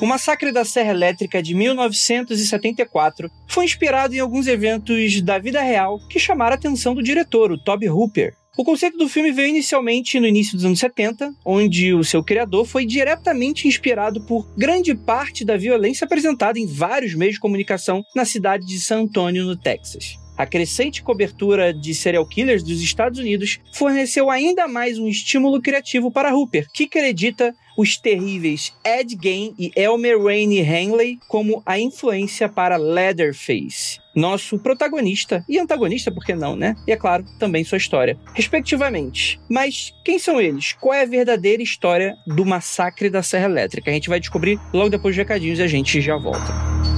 O Massacre da Serra Elétrica de 1974 foi inspirado em alguns eventos da vida real que chamaram a atenção do diretor, o Toby Hooper. O conceito do filme veio inicialmente no início dos anos 70, onde o seu criador foi diretamente inspirado por grande parte da violência apresentada em vários meios de comunicação na cidade de San Antonio, no Texas. A crescente cobertura de serial killers dos Estados Unidos forneceu ainda mais um estímulo criativo para Hooper, que acredita os terríveis Ed Gein e Elmer Rainey Hanley como a influência para Leatherface, nosso protagonista e antagonista, por que não, né? E é claro, também sua história, respectivamente. Mas quem são eles? Qual é a verdadeira história do massacre da Serra Elétrica? A gente vai descobrir logo depois dos recadinhos e a gente já volta.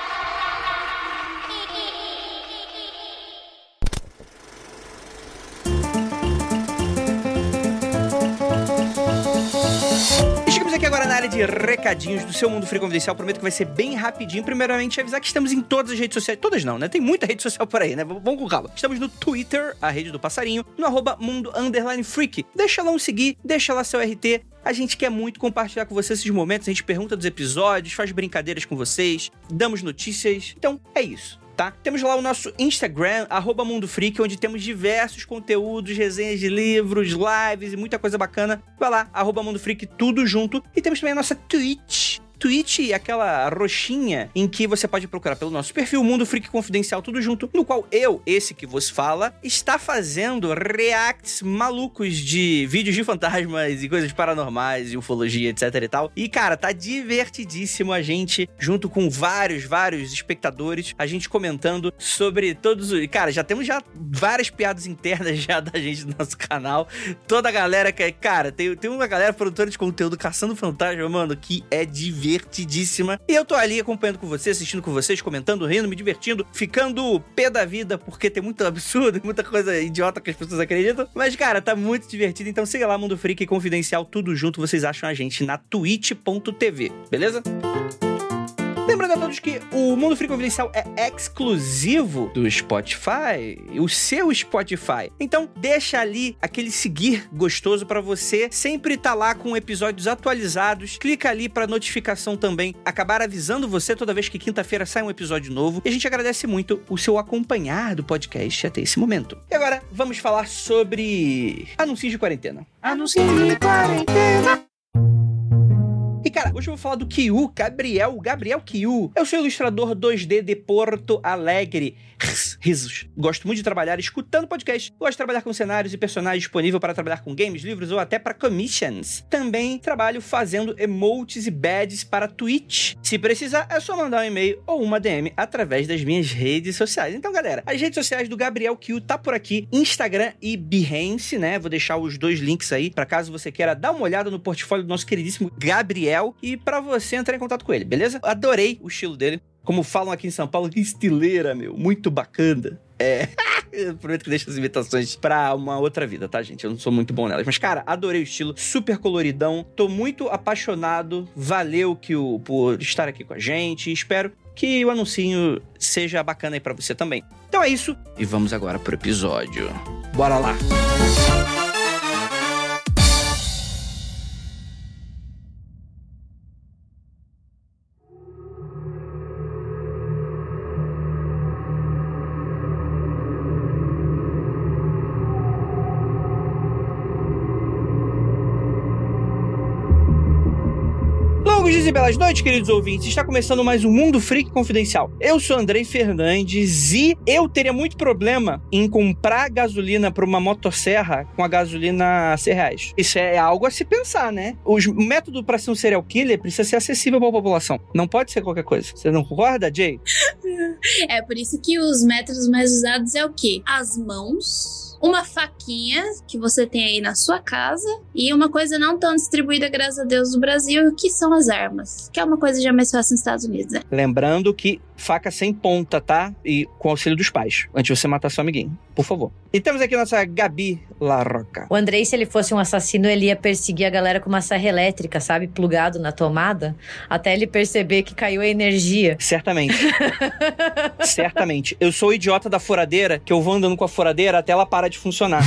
Recadinhos do seu Mundo Free Confidencial. Prometo que vai ser bem rapidinho. Primeiramente, avisar que estamos em todas as redes sociais. Todas não, né? Tem muita rede social por aí, né? Vamos com calma. Estamos no Twitter, a rede do passarinho, no arroba mundo underline freak. Deixa lá um seguir, deixa lá seu RT. A gente quer muito compartilhar com vocês esses momentos. A gente pergunta dos episódios, faz brincadeiras com vocês, damos notícias. Então, é isso tá? Temos lá o nosso Instagram, arroba Mundo Freak, onde temos diversos conteúdos, resenhas de livros, lives e muita coisa bacana. Vai lá, arroba Mundo Freak, tudo junto. E temos também a nossa Twitch, Twitch aquela roxinha em que você pode procurar pelo nosso perfil Mundo Freak Confidencial, tudo junto, no qual eu, esse que vos fala, está fazendo reacts malucos de vídeos de fantasmas e coisas paranormais e ufologia, etc e tal. E, cara, tá divertidíssimo a gente, junto com vários, vários espectadores, a gente comentando sobre todos os... Cara, já temos já várias piadas internas já da gente no nosso canal. Toda a galera que... Cara, tem, tem uma galera produtora de conteúdo caçando fantasma, mano, que é divertido divertidíssima. E eu tô ali acompanhando com vocês, assistindo com vocês, comentando, rindo, me divertindo, ficando pé da vida, porque tem muito absurdo, muita coisa idiota que as pessoas acreditam. Mas, cara, tá muito divertido. Então siga lá, Mundo Freak e Confidencial, tudo junto. Vocês acham a gente na twitch.tv, beleza? Lembrando a todos que o Mundo Free Confidencial é exclusivo do Spotify, o seu Spotify. Então, deixa ali aquele seguir gostoso para você sempre estar tá lá com episódios atualizados. Clica ali para notificação também acabar avisando você toda vez que quinta-feira sai um episódio novo. E a gente agradece muito o seu acompanhar do podcast até esse momento. E agora, vamos falar sobre anúncios de quarentena. Anúncios de quarentena. Cara, hoje eu vou falar do Kiu, Gabriel, Gabriel Kiu. Eu sou ilustrador 2D de Porto Alegre. Risos. Gosto muito de trabalhar escutando podcast. Gosto de trabalhar com cenários e personagens disponível para trabalhar com games, livros ou até para commissions. Também trabalho fazendo emotes e badges para Twitch. Se precisar, é só mandar um e-mail ou uma DM através das minhas redes sociais. Então, galera, as redes sociais do Gabriel Kiu tá por aqui, Instagram e Behance, né? Vou deixar os dois links aí para caso você queira dar uma olhada no portfólio do nosso queridíssimo Gabriel e para você entrar em contato com ele, beleza? Adorei o estilo dele. Como falam aqui em São Paulo, que estileira, meu. Muito bacana. É. Eu prometo que deixo as imitações pra uma outra vida, tá, gente? Eu não sou muito bom nelas. Mas, cara, adorei o estilo. Super coloridão. Tô muito apaixonado. Valeu que o, por estar aqui com a gente. Espero que o anuncinho seja bacana aí pra você também. Então é isso. E vamos agora pro episódio. Bora lá! Música belas noites, queridos ouvintes. Está começando mais um Mundo Freak Confidencial. Eu sou Andrei Fernandes e eu teria muito problema em comprar gasolina para uma motosserra com a gasolina a 100 reais. Isso é algo a se pensar, né? O método para ser um serial killer precisa ser acessível para a população. Não pode ser qualquer coisa. Você não concorda, Jay? É por isso que os métodos mais usados é o quê? As mãos uma faquinha que você tem aí na sua casa e uma coisa não tão distribuída, graças a Deus, no Brasil, que são as armas. Que é uma coisa já mais fácil nos Estados Unidos, né? Lembrando que faca sem ponta, tá? E com auxílio dos pais, antes de você matar seu amiguinho, por favor. E temos aqui a nossa Gabi Larroca. O Andrei, se ele fosse um assassino, ele ia perseguir a galera com uma serra elétrica, sabe? Plugado na tomada, até ele perceber que caiu a energia. Certamente. Certamente. Eu sou o idiota da furadeira, que eu vou andando com a furadeira até ela parar de funcionar.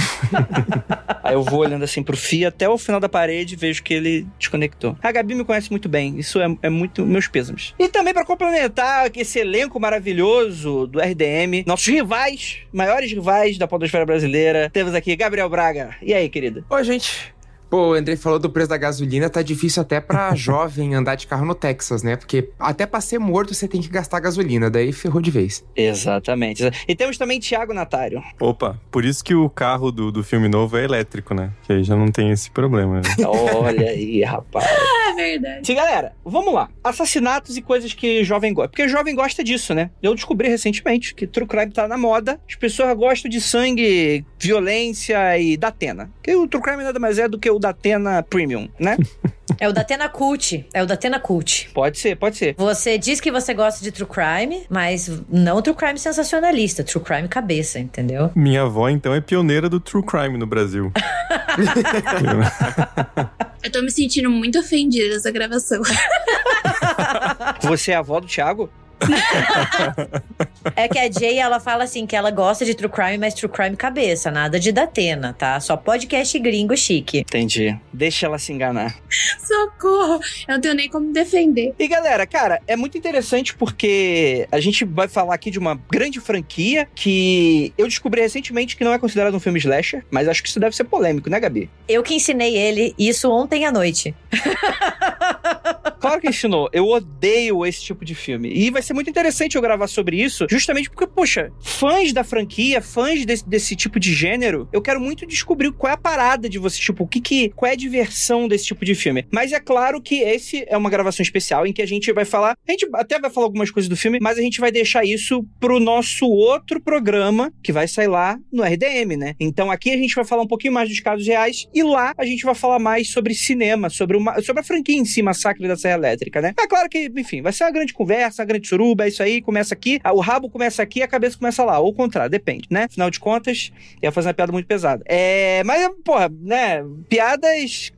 Aí eu vou olhando assim pro fio até o final da parede e vejo que ele desconectou. A Gabi me conhece muito bem, isso é, é muito meus pêsames. E também para complementar esse elenco maravilhoso do RDM, nossos rivais, maiores rivais da podosfera brasileira, temos aqui Gabriel Braga. E aí, querida? Oi, gente. Pô, o André falou do preço da gasolina, tá difícil até pra jovem andar de carro no Texas, né? Porque até pra ser morto você tem que gastar gasolina, daí ferrou de vez. Exatamente. E temos também Thiago Natário. Opa, por isso que o carro do, do filme novo é elétrico, né? Que aí já não tem esse problema. Né? Olha aí, rapaz. É verdade. Sim, galera, vamos lá. Assassinatos e coisas que jovem gosta. Porque jovem gosta disso, né? Eu descobri recentemente que true crime tá na moda. As pessoas gostam de sangue, violência e Datena. Que o true crime nada mais é do que o Datena Premium, né? É o Datena Cult. É o Datena Cult. Pode ser, pode ser. Você diz que você gosta de true crime, mas não true crime sensacionalista, true crime cabeça, entendeu? Minha avó, então, é pioneira do true crime no Brasil. Eu tô me sentindo muito ofendida nessa gravação. Você é a avó do Thiago? é que a Jay, ela fala assim, que ela gosta de true crime, mas true crime cabeça, nada de Datena, tá? Só podcast gringo chique. Entendi. Deixa ela se enganar. Socorro! Eu não tenho nem como defender. E galera, cara, é muito interessante porque a gente vai falar aqui de uma grande franquia que eu descobri recentemente que não é considerado um filme slasher, mas acho que isso deve ser polêmico, né, Gabi? Eu que ensinei ele isso ontem à noite. Claro que ensinou. Eu odeio esse tipo de filme. E vai ser muito interessante eu gravar sobre isso, justamente porque, poxa, fãs da franquia, fãs desse, desse tipo de gênero, eu quero muito descobrir qual é a parada de você, tipo, o que que, qual é a diversão desse tipo de filme. Mas é claro que esse é uma gravação especial em que a gente vai falar, a gente até vai falar algumas coisas do filme, mas a gente vai deixar isso pro nosso outro programa que vai sair lá no RDM, né? Então aqui a gente vai falar um pouquinho mais dos casos reais e lá a gente vai falar mais sobre cinema, sobre, uma, sobre a franquia em si, Massacre da Serra elétrica, né? É claro que, enfim, vai ser uma grande conversa, uma grande suruba, é isso aí, começa aqui, o rabo começa aqui a cabeça começa lá, ou o contrário, depende, né? Afinal de contas, ia fazer uma piada muito pesada. É, mas, porra, né? Piadas,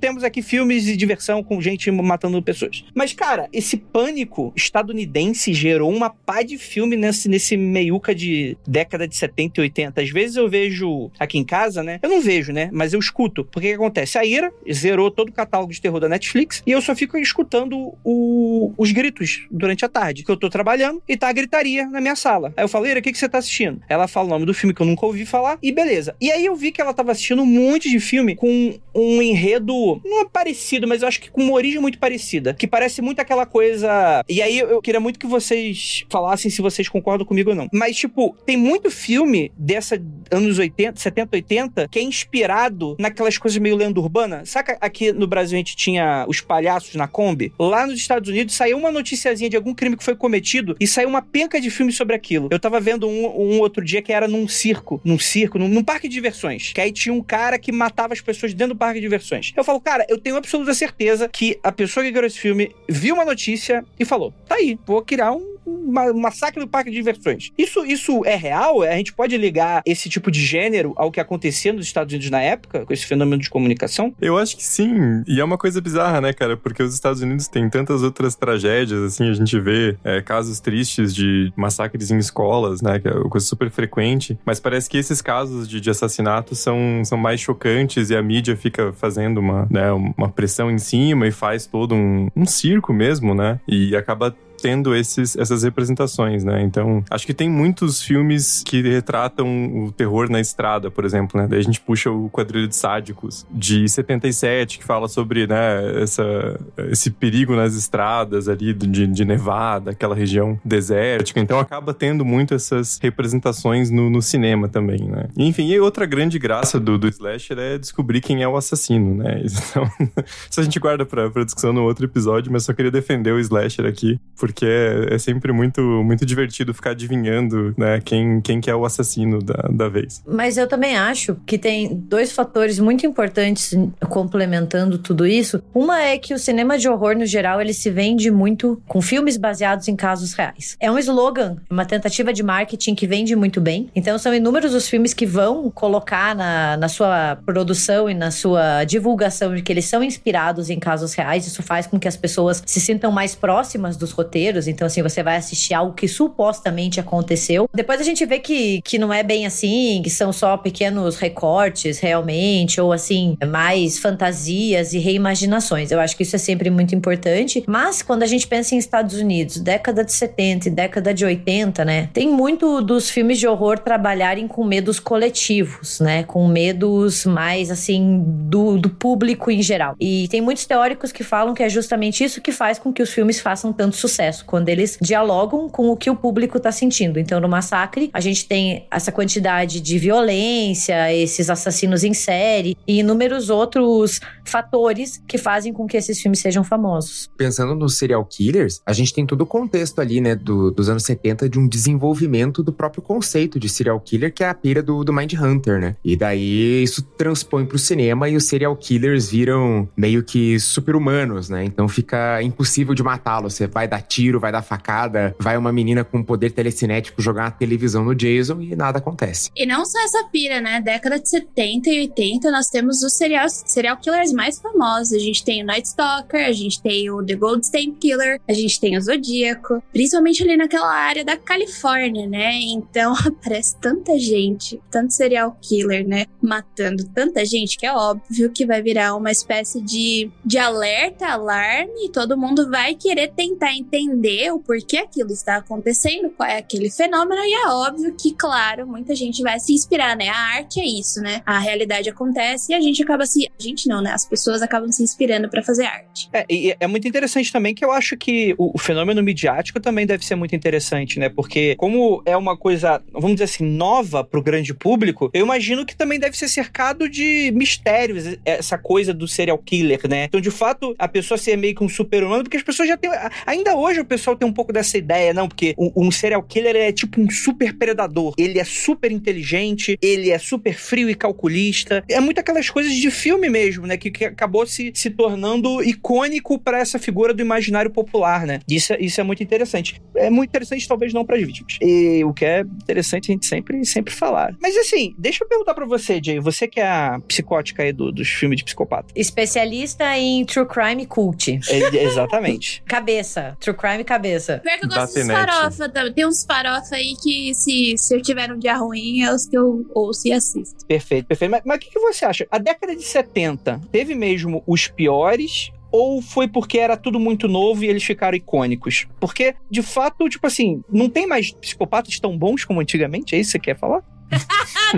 temos aqui filmes de diversão com gente matando pessoas. Mas, cara, esse pânico estadunidense gerou uma pá de filme nesse, nesse meiuca de década de 70 e 80. Às vezes eu vejo aqui em casa, né? Eu não vejo, né? Mas eu escuto. Porque o que acontece? A Ira zerou todo o catálogo de terror da Netflix e eu só fico escutando o, os gritos durante a tarde. Que eu tô trabalhando e tá a gritaria na minha sala. Aí eu falei, o que, que você tá assistindo? Ela fala o nome do filme que eu nunca ouvi falar e beleza. E aí eu vi que ela tava assistindo um monte de filme com um enredo, não é parecido, mas eu acho que com uma origem muito parecida. Que parece muito aquela coisa. E aí eu queria muito que vocês falassem se vocês concordam comigo ou não. Mas, tipo, tem muito filme dessa anos 80, 70, 80, que é inspirado naquelas coisas meio lenda urbana. Saca aqui no Brasil a gente tinha os palhaços na Kombi? Lá nos Estados Unidos saiu uma noticiazinha de algum crime que foi cometido e saiu uma penca de filme sobre aquilo. Eu tava vendo um, um outro dia que era num circo, num circo, num, num, parque de diversões. Que aí tinha um cara que matava as pessoas dentro do parque de diversões. Eu falo, cara, eu tenho absoluta certeza que a pessoa que criou esse filme viu uma notícia e falou: tá aí, vou criar um um massacre do parque de diversões. Isso, isso é real? A gente pode ligar esse tipo de gênero ao que acontecia nos Estados Unidos na época, com esse fenômeno de comunicação? Eu acho que sim. E é uma coisa bizarra, né, cara? Porque os Estados Unidos têm tantas outras tragédias, assim, a gente vê é, casos tristes de massacres em escolas, né, que é uma coisa super frequente, mas parece que esses casos de, de assassinato são, são mais chocantes e a mídia fica fazendo uma, né, uma pressão em cima e faz todo um, um circo mesmo, né? E acaba tendo esses, essas representações, né? Então, acho que tem muitos filmes que retratam o terror na estrada, por exemplo, né? Daí a gente puxa o Quadrilho de Sádicos, de 77, que fala sobre, né, essa, esse perigo nas estradas ali de, de Nevada, aquela região desértica. Então, acaba tendo muito essas representações no, no cinema também, né? Enfim, e outra grande graça do, do slasher é descobrir quem é o assassino, né? Então, isso a gente guarda pra, pra discussão no outro episódio, mas só queria defender o slasher aqui, porque é, é sempre muito, muito divertido ficar adivinhando, né, quem, quem que é o assassino da, da vez. Mas eu também acho que tem dois fatores muito importantes complementando tudo isso. Uma é que o cinema de horror, no geral, ele se vende muito com filmes baseados em casos reais. É um slogan, uma tentativa de marketing que vende muito bem. Então, são inúmeros os filmes que vão colocar na, na sua produção e na sua divulgação de que eles são inspirados em casos reais. Isso faz com que as pessoas se sintam mais próximas dos roteiros. Então, assim, você vai assistir algo que supostamente aconteceu. Depois a gente vê que, que não é bem assim, que são só pequenos recortes realmente, ou assim, mais fantasias e reimaginações. Eu acho que isso é sempre muito importante. Mas quando a gente pensa em Estados Unidos, década de 70 e década de 80, né? Tem muito dos filmes de horror trabalharem com medos coletivos, né? Com medos mais assim do, do público em geral. E tem muitos teóricos que falam que é justamente isso que faz com que os filmes façam tanto sucesso, quando eles dialogam com o que o público tá sentindo. Então, no Massacre, a gente tem essa quantidade de violência, esses assassinos em série e inúmeros outros fatores que fazem com que esses filmes sejam famosos. Pensando nos serial killers, a gente tem todo o contexto ali, né, do, dos anos 70 de um desenvolvimento do próprio conceito de serial killer, que é a pira do, do Mind Hunter, né? E daí isso transpõe pro cinema e os serial killers viram meio que super-humanos, né? Então fica impossível de matá-los. Você vai dar vai dar facada, vai uma menina com poder telecinético jogar uma televisão no Jason e nada acontece. E não só essa pira, né? Década de 70 e 80, nós temos os serial, serial killers mais famosos. A gente tem o Night Stalker, a gente tem o The Gold Stain Killer, a gente tem o Zodíaco, principalmente ali naquela área da Califórnia, né? Então aparece tanta gente, tanto serial killer, né? Matando tanta gente que é óbvio que vai virar uma espécie de, de alerta, alarme, e todo mundo vai querer tentar entender o porquê aquilo está acontecendo, qual é aquele fenômeno, e é óbvio que, claro, muita gente vai se inspirar, né? A arte é isso, né? A realidade acontece e a gente acaba se. A gente não, né? As pessoas acabam se inspirando para fazer arte. É, e é muito interessante também que eu acho que o, o, fenômeno midiático também deve ser muito interessante, né? Porque, como é uma coisa, vamos dizer assim, nova pro grande público, eu imagino que também deve ser cercado de mistérios, essa coisa do serial killer, né? Então, de fato, a pessoa ser meio que um super-humano, porque as pessoas já têm. Ainda hoje o pessoal tem um pouco dessa ideia, não? Porque um, um serial killer é tipo um super predador. Ele é super inteligente, ele é super frio e calculista. É muito aquelas coisas de filme mesmo, né? Que, que acabou se, se tornando icônico para essa figura do imaginário popular, né? Isso, é, isso é muito interessante. É muito interessante, talvez não para as vítimas. E o que é interessante a gente sempre, sempre falar. Mas assim, deixa eu perguntar para você, Jay. Você que é a psicótica aí do, dos filmes de psicopata. Especialista em true crime cult. É, exatamente. cabeça. True crime cabeça. Pior que eu gosto dos farofa também. Tem uns farofa aí que se, se eu tiver um dia ruim, é os que eu ouço e assisto. Perfeito, perfeito. Mas, mas o que, que você acha? A década de 70 teve mesmo os piores ou foi porque era tudo muito novo e eles ficaram icônicos? Porque, de fato, tipo assim, não tem mais psicopatas tão bons como antigamente? É isso que você quer falar?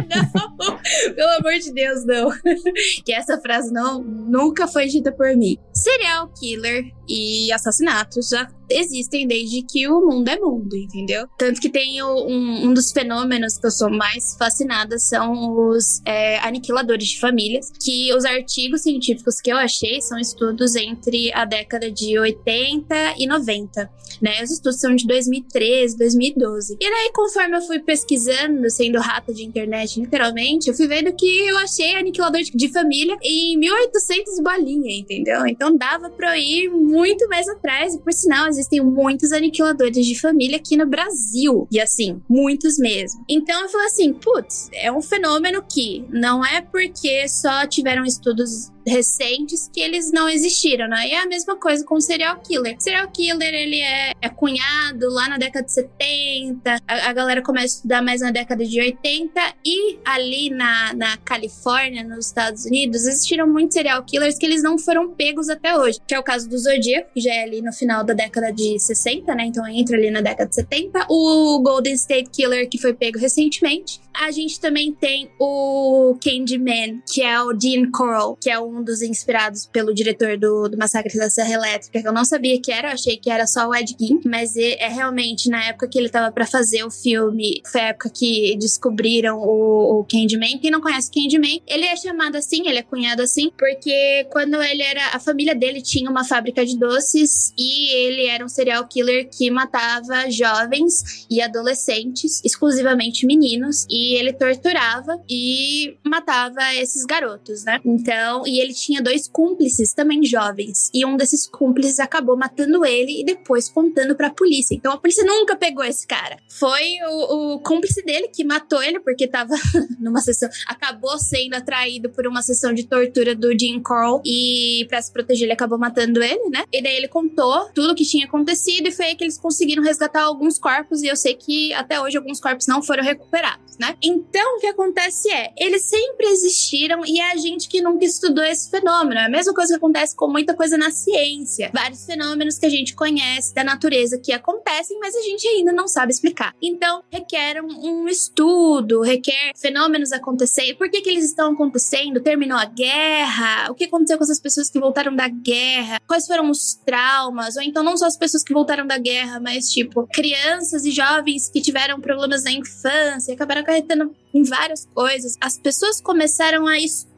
não, pelo amor de Deus, não. que essa frase não nunca foi dita por mim. Serial killer e assassinatos já existem desde que o mundo é mundo, entendeu? Tanto que tem um, um, dos fenômenos que eu sou mais fascinada são os é, aniquiladores de famílias, que os artigos científicos que eu achei são estudos entre a década de 80 e 90, né? Os estudos são de 2013, 2012. E daí, conforme eu fui pesquisando, sendo rata de internet, literalmente, eu fui vendo que eu achei aniquilador de, de família em 1800 bolinha, entendeu? Então dava pra eu ir muito mais atrás, e por sinal, existem muitos aniquiladores de família aqui no Brasil. E assim, muitos mesmo. Então eu falei assim, putz, é um fenômeno que não é porque só tiveram estudos recentes que eles não existiram, né? E é a mesma coisa com o serial killer. O serial killer, ele é, é cunhado lá na década de 70, a, a, galera começa a estudar mais na década de 80, e ali na, na Califórnia, nos Estados Unidos, existiram muitos serial killers que eles não foram pegos até hoje, que é o caso do Zodíaco, que já é ali no final da década de 60, né? Então entra ali na década de 70. O Golden State Killer, que foi pego recentemente. A gente também tem o Candyman, que é o Dean Coral, que é um dos inspirados pelo diretor do, do Massacre da Serra Elétrica, que eu não sabia que era, eu achei que era só o Ed Gein, mas é, é realmente na época que ele tava para fazer o filme, foi a época que descobriram o, o Candyman. Quem não conhece Candyman, ele é chamado assim, ele é cunhado assim, porque quando ele era, a família dele tinha uma fábrica de doces e ele era um serial killer que matava jovens e adolescentes, exclusivamente meninos, e e ele torturava e matava esses garotos, né? Então, e ele tinha dois cúmplices também jovens, e um desses cúmplices acabou matando ele e depois contando para a polícia. Então a polícia nunca pegou esse cara. Foi o, o cúmplice dele que matou ele porque tava numa sessão, acabou sendo atraído por uma sessão de tortura do Jim Carl e para se proteger ele acabou matando ele, né? E daí ele contou tudo o que tinha acontecido e foi aí que eles conseguiram resgatar alguns corpos e eu sei que até hoje alguns corpos não foram recuperados, né? Então, o que acontece é, eles sempre existiram e é a gente que nunca estudou esse fenômeno. É a mesma coisa que acontece com muita coisa na ciência. Vários fenômenos que a gente conhece da natureza que acontecem, mas a gente ainda não sabe explicar. Então, requer um, um estudo, requer fenômenos acontecerem. Por que, que eles estão acontecendo? Terminou a guerra? O que aconteceu com essas pessoas que voltaram da guerra? Quais foram os traumas? Ou então, não só as pessoas que voltaram da guerra, mas, tipo, crianças e jovens que tiveram problemas na infância, acabaram acarretando em várias coisas. As pessoas começaram a estudar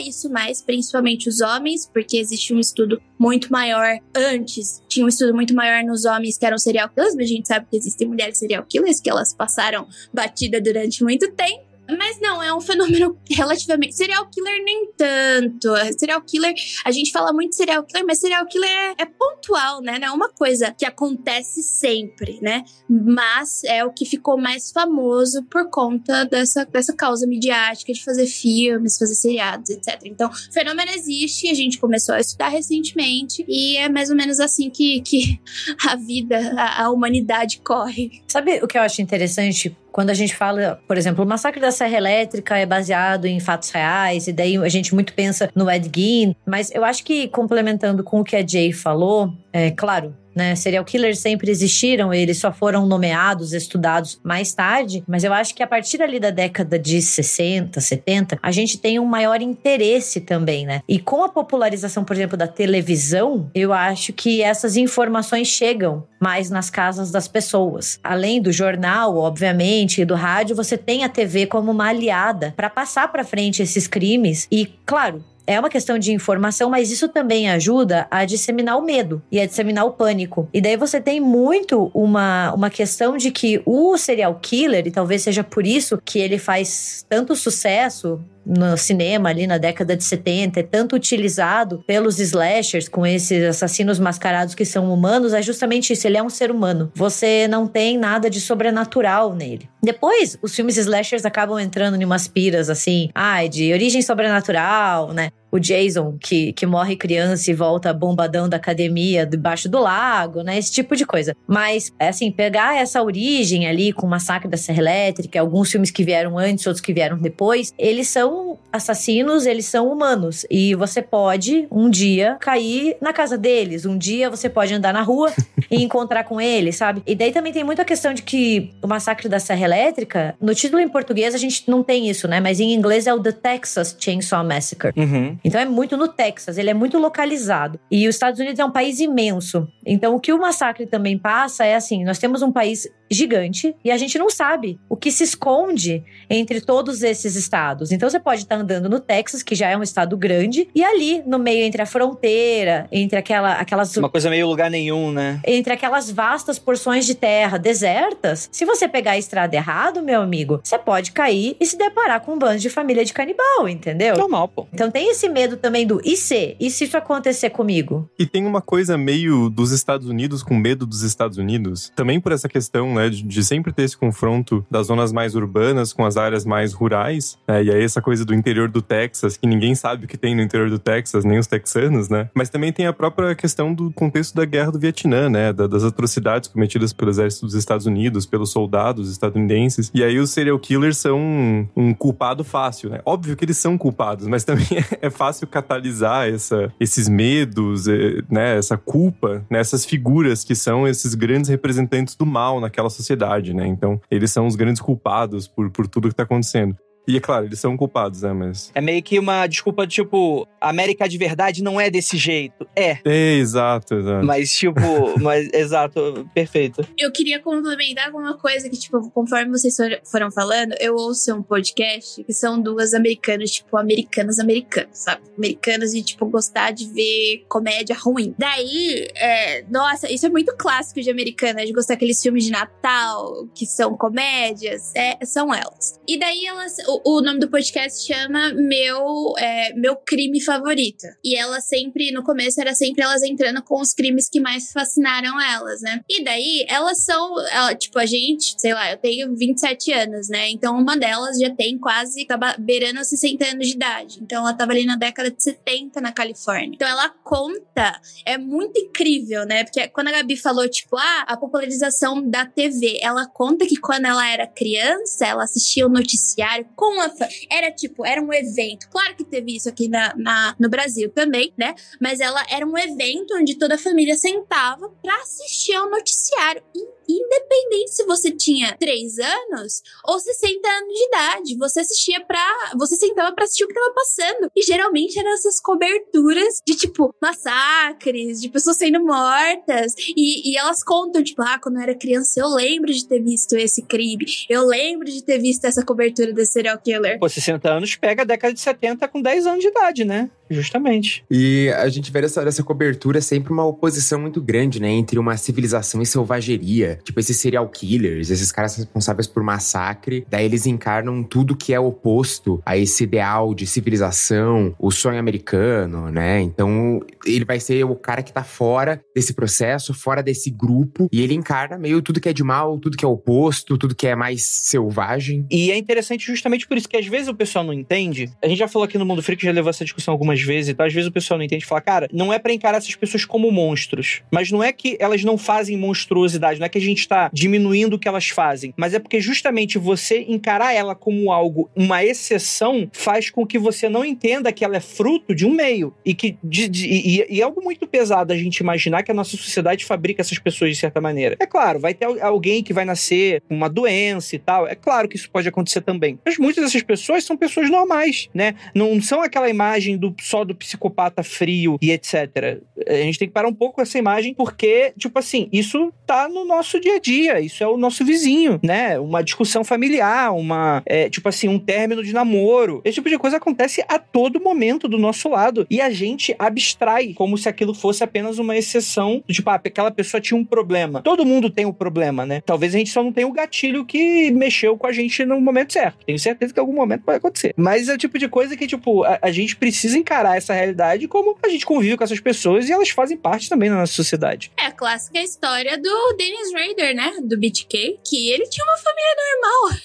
isso mais, principalmente os homens, porque existe um estudo muito maior antes. Tinha um estudo muito maior nos homens que eram serial killers, mas a gente sabe que existem mulheres serial killers que elas passaram batida durante muito tempo. Mas não, é um fenômeno relativamente. Serial killer, nem tanto. Serial killer, a gente fala muito de serial killer, mas serial killer é, é, pontual, né? Não é uma coisa que acontece sempre, né? Mas é o que ficou mais famoso por conta dessa, dessa causa midiática de fazer filmes, fazer seriados, etc. Então, o fenômeno existe, a gente começou a estudar recentemente, e é mais ou menos assim que, que a vida, a, a humanidade corre. Sabe o que eu acho interessante? Quando a gente fala, por exemplo, o massacre da Serra Elétrica é baseado em fatos reais, e daí a gente muito pensa no Ed Gein, mas eu acho que complementando com o que a Jay falou, é claro, né? Serial killers sempre existiram, eles só foram nomeados, estudados mais tarde, mas eu acho que a partir ali da década de 60, 70, a gente tem um maior interesse também, né? E com a popularização, por exemplo, da televisão, eu acho que essas informações chegam mais nas casas das pessoas. Além do jornal, obviamente, e do rádio, você tem a TV como uma aliada para passar para frente esses crimes e, claro, é uma questão de informação, mas isso também ajuda a disseminar o medo e a disseminar o pânico. E daí você tem muito uma, uma questão de que o serial killer, e talvez seja por isso que ele faz tanto sucesso no cinema ali na década de 70 é tanto utilizado pelos slashers com esses assassinos mascarados que são humanos é justamente isso, ele é um ser humano. Você não tem nada de sobrenatural nele. Depois, os filmes slashers acabam entrando em umas piras assim, ai, ah, de origem sobrenatural, né? O Jason, que, que morre criança e volta bombadão da academia debaixo do lago, né? Esse tipo de coisa. Mas, assim, pegar essa origem ali com o Massacre da Serra Elétrica, alguns filmes que vieram antes, outros que vieram depois, eles são assassinos, eles são humanos. E você pode, um dia, cair na casa deles. Um dia você pode andar na rua e encontrar com eles, sabe? E daí também tem muita questão de que o Massacre da Serra Elétrica, no título em português a gente não tem isso, né? Mas em inglês é o The Texas Chainsaw Massacre. Uhum. Então é muito no Texas, ele é muito localizado. E os Estados Unidos é um país imenso. Então o que o massacre também passa é assim: nós temos um país gigante e a gente não sabe o que se esconde entre todos esses estados. Então você pode estar andando no Texas, que já é um estado grande, e ali no meio entre a fronteira, entre aquela, aquelas uma coisa meio lugar nenhum, né? Entre aquelas vastas porções de terra desertas, se você pegar a estrada errado, meu amigo, você pode cair e se deparar com um bando de família de canibal, entendeu? Normal, pô. Então tem esse medo também do e se? E se isso acontecer comigo? E tem uma coisa meio dos Estados Unidos com medo dos Estados Unidos, também por essa questão né, de, de sempre ter esse confronto das zonas mais urbanas com as áreas mais rurais, né, e aí essa coisa do interior do Texas, que ninguém sabe o que tem no interior do Texas, nem os texanos, né? Mas também tem a própria questão do contexto da guerra do Vietnã, né? Da, das atrocidades cometidas pelo exército dos Estados Unidos, pelos soldados estadunidenses. E aí os serial killers são um, um culpado fácil, né? Óbvio que eles são culpados, mas também é fácil catalisar essa, esses medos, eh, né? Essa culpa nessas figuras que são esses grandes representantes do mal naquela sociedade, né? Então, eles são os grandes culpados por, por tudo que tá acontecendo. E é claro, eles são culpados, né? Mas. É meio que uma desculpa, tipo, América de verdade não é desse jeito. É. É, exato, exato. Mas, tipo, mas, exato, perfeito. Eu queria complementar com uma coisa que, tipo, conforme vocês foram falando, eu ouço um podcast que são duas americanas, tipo, americanas americanas, sabe? Americanas de, tipo, gostar de ver comédia ruim. Daí, é, nossa, isso é muito clássico de americana, de gostar daqueles filmes de Natal, que são comédias, é, são elas. E daí elas o, nome do podcast chama Meu, é, Meu Crime Favorito. E ela sempre, no começo, era sempre elas entrando com os crimes que mais fascinaram elas, né? E daí, elas são, ela, tipo, a gente, sei lá, eu tenho 27 anos, né? Então, uma delas já tem quase, tava beirando 60 anos de idade. Então, ela tava ali na década de 70 na Califórnia. Então, ela conta, é muito incrível, né? Porque quando a Gabi falou, tipo, ah, a popularização da TV, ela conta que quando ela era criança, ela assistia o noticiário com a Era tipo, era um evento. Claro que teve isso aqui na, na, no Brasil também, né? Mas ela era um evento onde toda a família sentava para assistir ao noticiário. E independente se você tinha 3 anos ou 60 anos de idade, você assistia pra. Você sentava pra assistir o que tava passando. E geralmente eram essas coberturas de, tipo, massacres, de pessoas sendo mortas. E, e elas contam, tipo, ah, quando eu era criança eu lembro de ter visto esse crime. Eu lembro de ter visto essa cobertura desse serial killer. Pô, 60 anos pega a década de 70 com 10 anos de idade, né? Justamente. E a gente vê essa, essa cobertura sempre uma oposição muito grande, né? Entre uma civilização e selvageria. Tipo, esses serial killers, esses caras responsáveis por massacre. Daí eles encarnam tudo que é oposto a esse ideal de civilização, o sonho americano, né? Então, ele vai ser o cara que tá fora desse processo, fora desse grupo. E ele encarna meio tudo que é de mal, tudo que é oposto, tudo que é mais selvagem. E é interessante justamente por isso que às vezes o pessoal não entende. A gente já falou aqui no Mundo Freak, já levou essa discussão algumas vezes, então às vezes o pessoal não entende e fala, cara, não é para encarar essas pessoas como monstros. Mas não é que elas não fazem monstruosidade, não é que gente está diminuindo o que elas fazem, mas é porque justamente você encarar ela como algo, uma exceção, faz com que você não entenda que ela é fruto de um meio. E que de, de, e, e é algo muito pesado a gente imaginar que a nossa sociedade fabrica essas pessoas de certa maneira. É claro, vai ter alguém que vai nascer com uma doença e tal. É claro que isso pode acontecer também. Mas muitas dessas pessoas são pessoas normais, né? Não são aquela imagem do só do psicopata frio e etc. A gente tem que parar um pouco com essa imagem, porque, tipo assim, isso tá no nosso dia a dia, isso é o nosso vizinho, né? Uma discussão familiar, uma, é, tipo assim, um término de namoro. Esse tipo de coisa acontece a todo momento do nosso lado. E a gente abstrai como se aquilo fosse apenas uma exceção. Tipo, ah, aquela pessoa tinha um problema. Todo mundo tem um problema, né? Talvez a gente só não tenha o gatilho que mexeu com a gente no momento certo. Tenho certeza que algum momento pode acontecer. Mas é o tipo de coisa que, tipo, a, a gente precisa encarar essa realidade como a gente convive com essas pessoas e elas fazem parte também da nossa sociedade. É a clássica história do Dennis Rader, né? Do BTK, que ele tinha uma família normal.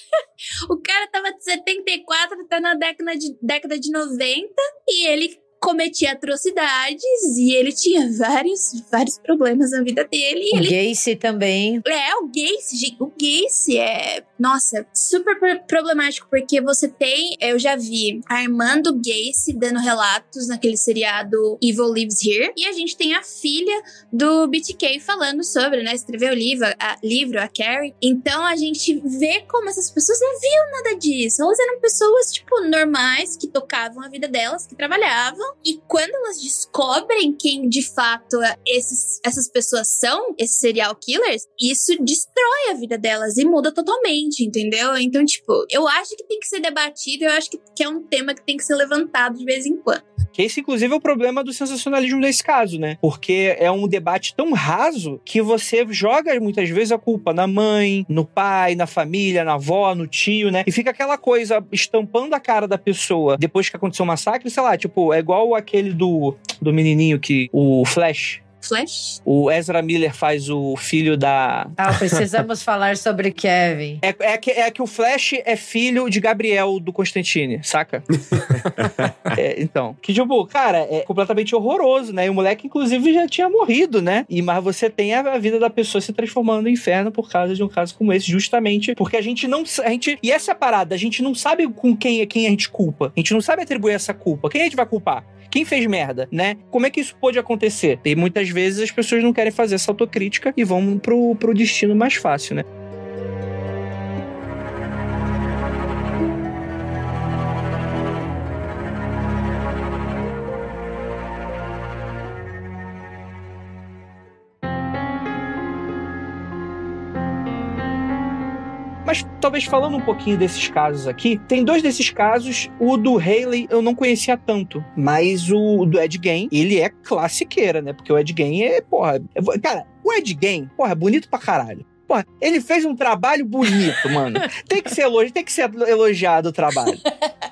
o cara tava de 74, tá na década de, década de 90 e ele cometia atrocidades e ele tinha vários, vários problemas na vida dele. O ele... Gacy também. É, o Gacy, o Gacy é, nossa, super problemático porque você tem, eu já vi Armando Gacy dando relatos naquele seriado Evil Lives Here e a gente tem a filha do BTK falando sobre, né, escreveu o livro, a, livro, a Carrie. Então a gente vê como essas pessoas não viam nada disso. Elas eram pessoas, tipo, normais, que tocavam a vida delas, que trabalhavam e quando elas descobrem quem de fato esses, essas pessoas são, esses serial killers, isso destrói a vida delas e muda totalmente, entendeu? Então, tipo, eu acho que tem que ser debatido, eu acho que, que é um tema que tem que ser levantado de vez em quando. Que esse, inclusive, é o problema do sensacionalismo nesse caso, né? Porque é um debate tão raso que você joga muitas vezes a culpa na mãe, no pai, na família, na avó, no tio, né? E fica aquela coisa estampando a cara da pessoa depois que aconteceu o um massacre, sei lá, tipo, é igual aquele do, do menininho que. O Flash Flash. O Ezra Miller faz o filho da. Ah, precisamos falar sobre Kevin. É, é, que, é que o Flash é filho de Gabriel do Constantine, saca? É, então. Que, tipo, cara, é completamente horroroso, né? E o moleque, inclusive, já tinha morrido, né? E, mas você tem a, a vida da pessoa se transformando no inferno por causa de um caso como esse, justamente porque a gente não. A gente, e essa é a parada, a gente não sabe com quem, quem a gente culpa. A gente não sabe atribuir essa culpa. Quem a gente vai culpar? Quem fez merda, né? Como é que isso pode acontecer? E muitas vezes as pessoas não querem fazer essa autocrítica e vão pro, pro destino mais fácil, né? Talvez falando um pouquinho desses casos aqui, tem dois desses casos. O do Haley eu não conhecia tanto, mas o do Ed Gein, ele é classiqueira, né? Porque o Ed Gein é, porra. é- cara, o Ed Gein, porra, é bonito pra caralho. Porra, ele fez um trabalho bonito, mano. Tem que ser elogiado, tem que ser elogiado o trabalho.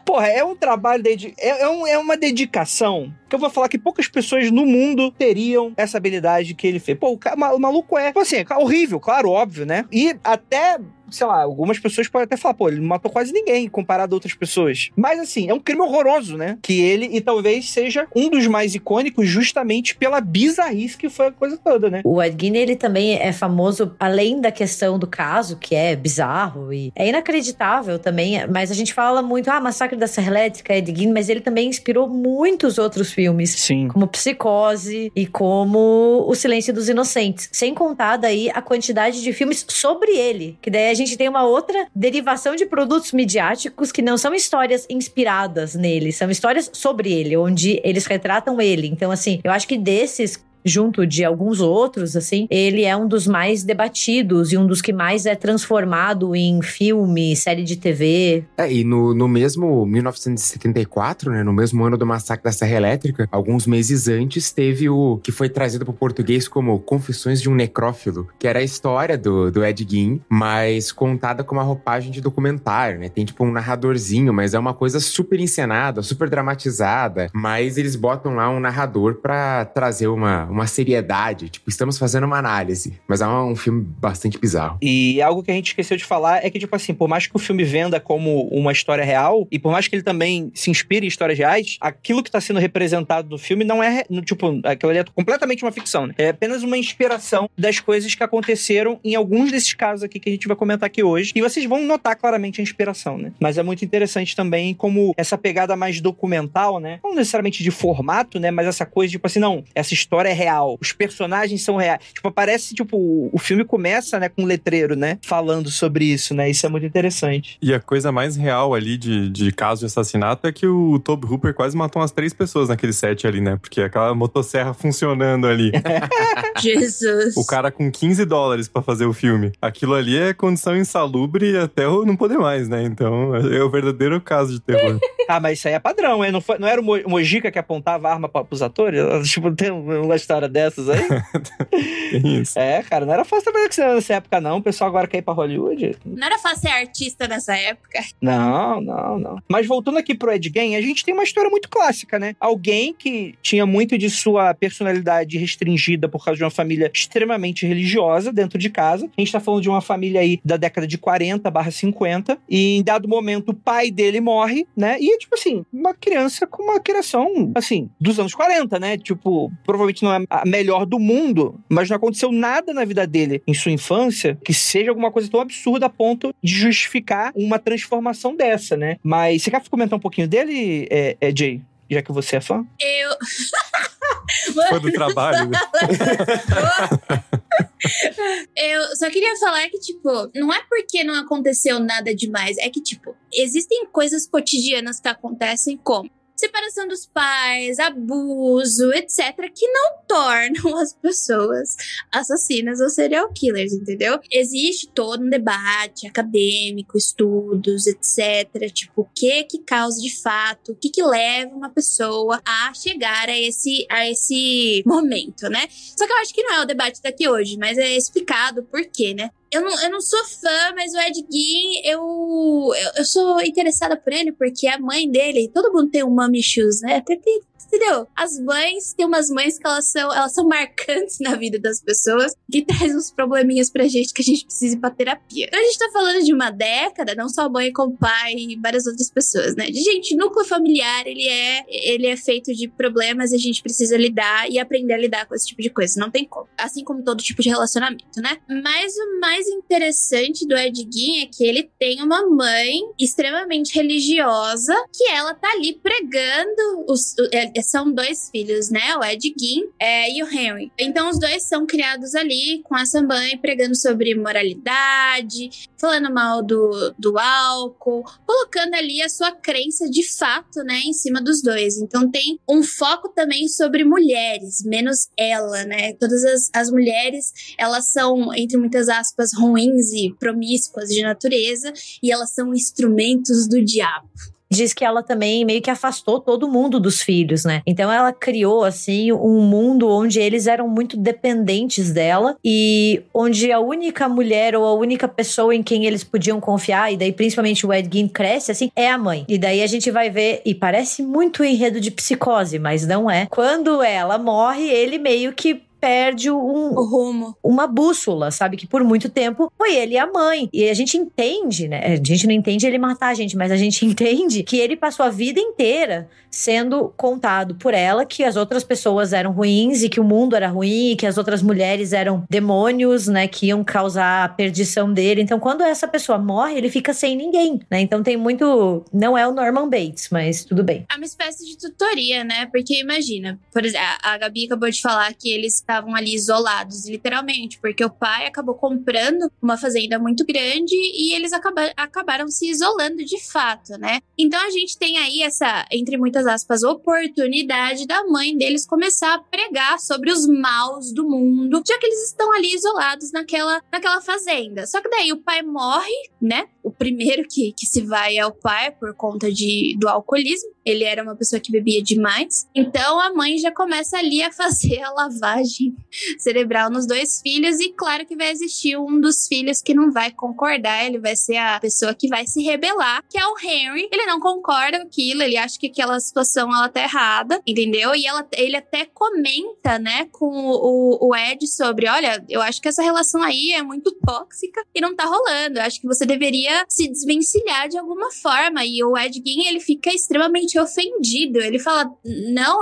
Porra, é um trabalho, dedi é, é, um- é uma dedicação que eu vou falar que poucas pessoas no mundo teriam essa habilidade que ele fez. Pô, o, maluco é, assim, é horrível, claro, óbvio, né? E até sei lá, algumas pessoas podem até falar, pô, ele não matou quase ninguém comparado a outras pessoas. Mas assim, é um crime horroroso, né? Que ele, e talvez seja um dos mais icônicos justamente pela bizarrice que foi a coisa toda, né? O Ed Gein, ele também é famoso, além da questão do caso, que é bizarro e é inacreditável também, mas a gente fala muito, ah, Massacre da Serra Elétrica, Ed Gein, mas ele também inspirou muitos outros filmes. Sim. Como Psicose e como O Silêncio dos Inocentes. Sem contar daí a quantidade de filmes sobre ele. Que daí a gente tem uma outra derivação de produtos midiáticos que não são histórias inspiradas nele, são histórias sobre ele, onde eles retratam ele. Então, assim, eu acho que desses junto de alguns outros, assim, ele é um dos mais debatidos e um dos que mais é transformado em filme, série de TV. É, e no, no mesmo 1974, né, no mesmo ano do massacre da Serra Elétrica, alguns meses antes, teve o que foi trazido para o português como Confissões de um Necrófilo, que era a história do, do Ed Gein, mas contada com uma roupagem de documentário, né? Tem tipo um narradorzinho, mas é uma coisa super encenada, super dramatizada, mas eles botam lá um narrador para trazer uma, uma seriedade, tipo, estamos fazendo uma análise, mas é um, filme bastante bizarro. E algo que a gente esqueceu de falar é que, tipo assim, por mais que o filme venda como uma história real, e por mais que ele também se inspire em histórias reais, aquilo que tá sendo representado no filme não é, tipo, aquilo ali é completamente uma ficção, né? É apenas uma inspiração das coisas que aconteceram em alguns desses casos aqui que a gente vai comentar aqui hoje. E vocês vão notar claramente a inspiração, né? Mas é muito interessante também como essa pegada mais documental, né? Não necessariamente de formato, né? Mas essa coisa, tipo assim, não, essa história é real, os personagens são reais. Tipo, parece, tipo, o- filme começa, né, com um letreiro, né? Falando sobre isso, né? Isso é muito interessante. E a coisa mais real ali de, de caso de assassinato é que o Toby Hooper quase matou umas três pessoas naquele set ali, né? Porque aquela motosserra funcionando ali. Jesus. o cara com 15 dólares pra fazer o filme. Aquilo ali é condição insalubre até eu não poder mais, né? Então é o verdadeiro caso de terror. Ah, mas isso aí é padrão, hein? Não, foi, não era o Mo- Mojica que apontava a arma pra, pros atores? Tipo, tem uma história dessas aí? Isso. é, cara, não era fácil trabalhar com cinema nessa época, não. O pessoal agora quer ir pra Hollywood. Não era fácil ser artista nessa época. Não, não, não. Mas voltando aqui pro Ed Gein, a gente tem uma história muito clássica, né? Alguém que tinha muito de sua personalidade restringida por causa de uma família extremamente religiosa dentro de casa. A gente tá falando de uma família aí da década de 40 barra 50. E em dado momento o pai dele morre, né? E, tipo assim, uma criança com uma criação, assim, dos anos 40, né? Tipo, provavelmente não é a melhor do mundo, mas não aconteceu nada na vida dele em sua infância que seja alguma coisa tão absurda a ponto de justificar uma transformação dessa, né? Mas você quer comentar um pouquinho dele, é, é, Jay? Já que você é fã? Eu. Foi do trabalho. Eu só queria falar que, tipo, não é porque não aconteceu nada demais, é que, tipo, existem coisas cotidianas que acontecem como separação dos pais, abuso, etc., que não tornam as pessoas assassinas ou serial killers, entendeu? Existe todo um debate acadêmico, estudos, etc., tipo, o que que causa de fato, o que que leva uma pessoa a chegar a esse, a esse momento, né? Só que eu acho que não é o debate daqui hoje, mas é explicado por quê, né? Eu não, eu não sou fã, mas o Ed Gein, eu, eu, eu sou interessada por ele porque a mãe dele, todo mundo tem um mommy issues, né? Até tem Entendeu? As mães, tem umas mães que elas são, elas são marcantes na vida das pessoas, que traz uns probleminhas pra gente que a gente precisa ir pra terapia. Então a gente tá falando de uma década, não só mãe como pai e várias outras pessoas, né? De gente, núcleo familiar, ele é, ele é feito de problemas e a gente precisa lidar e aprender a lidar com esse tipo de coisa. Não tem como. Assim como todo tipo de relacionamento, né? Mas o mais interessante do Ed Gein é que ele tem uma mãe extremamente religiosa que ela tá ali pregando os, é, são dois filhos, né? O Ed Gein é, e o Henry. Então os dois são criados ali com essa mãe pregando sobre moralidade, falando mal do, do álcool, colocando ali a sua crença de fato, né, em cima dos dois. Então tem um foco também sobre mulheres, menos ela, né? Todas as, as mulheres, elas são, entre muitas aspas, ruins e promíscuas de natureza, e elas são instrumentos do diabo diz que ela também meio que afastou todo mundo dos filhos, né? Então ela criou assim um mundo onde eles eram muito dependentes dela e onde a única mulher ou a única pessoa em quem eles podiam confiar e daí principalmente o Ed Gein cresce assim é a mãe. E daí a gente vai ver e parece muito enredo de psicose, mas não é. Quando ela morre, ele meio que perde um, o rumo. Uma bússola, sabe? Que por muito tempo foi ele e a mãe. E a gente entende, né? A gente não entende ele matar a gente, mas a gente entende que ele passou a vida inteira sendo contado por ela que as outras pessoas eram ruins e que o mundo era ruim e que as outras mulheres eram demônios, né? Que iam causar a perdição dele. Então, quando essa pessoa morre, ele fica sem ninguém, né? Então tem muito. Não é o Norman Bates, mas tudo bem. É uma espécie de tutoria, né? Porque imagina, por exemplo, a Gabi acabou de falar que eles estavam ali isolados, literalmente, porque o pai acabou comprando uma fazenda muito grande e eles acaba acabaram se isolando de fato, né? Então a gente tem aí essa, entre muitas aspas, oportunidade da mãe deles começar a pregar sobre os maus do mundo, já que eles estão ali isolados naquela, naquela fazenda. Só que daí o pai morre, né? O primeiro que, que se vai é o pai por conta de, do alcoolismo. Ele era uma pessoa que bebia demais. Então a mãe já começa ali a fazer a lavagem cerebral nos dois filhos. E claro que vai existir um dos filhos que não vai concordar. Ele vai ser a pessoa que vai se rebelar, que é o Henry. Ele não concorda com aquilo, ele acha que aquela situação ela tá errada, entendeu? E ela, ele até comenta, né, com o, o Ed sobre: olha, eu acho que essa relação aí é muito tóxica e não tá rolando. Eu acho que você deveria se desvencilhar de alguma forma. E o Ed Gein, ele fica extremamente ofendido. Ele fala: Não,